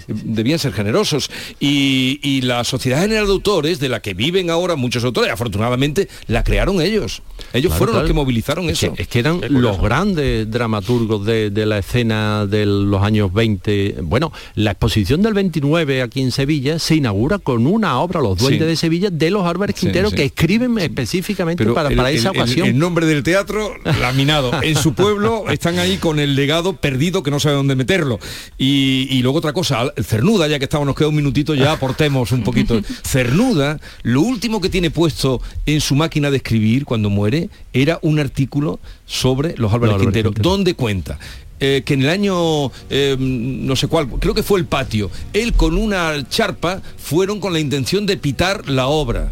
Speaker 1: Debían ser generosos. Y, y la Sociedad General de Autores, de la que viven ahora muchos autores, afortunadamente, la crearon ellos. Ellos
Speaker 38: Claro,
Speaker 1: fueron
Speaker 38: claro.
Speaker 1: los que movilizaron
Speaker 38: Es
Speaker 1: eso.
Speaker 38: que, es que eran los grandes dramaturgos de, de la escena de los años 20. Bueno, la exposición del 29 aquí en Sevilla se inaugura con una obra, Los Duendes
Speaker 1: Sí.
Speaker 38: de Sevilla, de los Álvarez Quintero,
Speaker 1: sí.
Speaker 38: que escriben específicamente
Speaker 1: Pero
Speaker 38: para,
Speaker 1: el-
Speaker 38: para
Speaker 1: el-
Speaker 38: esa
Speaker 1: el-
Speaker 38: ocasión.
Speaker 1: El, nombre del teatro laminado. En su pueblo están ahí con el legado perdido que no sabe dónde meterlo. Y, y luego otra cosa, Cernuda, ya que estamos, nos queda un minutito, ya aportemos un poquito. Cernuda, lo último que tiene puesto en su máquina de escribir cuando muere era un artículo sobre los Álvarez
Speaker 38: Álvarez
Speaker 1: Quintero,
Speaker 38: Quintero.
Speaker 1: donde cuenta eh, que en el año eh, no sé cuál, creo que fue el patio, él con una charpa fueron con la intención de pitar la obra.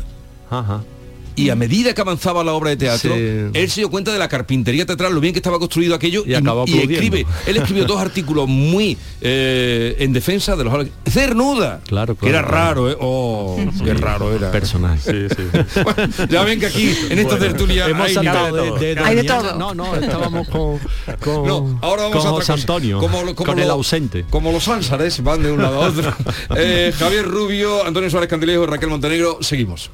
Speaker 38: Ajá.
Speaker 1: Y a medida que avanzaba la obra de teatro,
Speaker 38: Sí.
Speaker 1: él se dio cuenta de la carpintería teatral, lo bien que estaba construido aquello,
Speaker 38: Y acabó
Speaker 1: y
Speaker 38: aplaudiendo.
Speaker 1: escribe, él escribió dos artículos muy eh, en defensa de los cernuda,
Speaker 38: Claro,
Speaker 1: que era raro, ¿eh? oh, qué raro era.
Speaker 38: Personaje.
Speaker 1: Bueno, ya ven que aquí en esta
Speaker 38: Bueno,
Speaker 1: tertulia
Speaker 38: hemos
Speaker 1: hay,
Speaker 38: saltado de- de
Speaker 1: Hay de todo.
Speaker 38: No, no, estábamos con, con,
Speaker 1: No, ahora vamos
Speaker 38: con
Speaker 1: a
Speaker 38: José. Antonio,
Speaker 1: Como como
Speaker 38: con el
Speaker 1: lo-
Speaker 38: ausente.
Speaker 1: Como los ánsares van de un lado a otro. Eh, Javier Rubio, Antonio Suárez Candilejo y Raquel Montenegro, seguimos.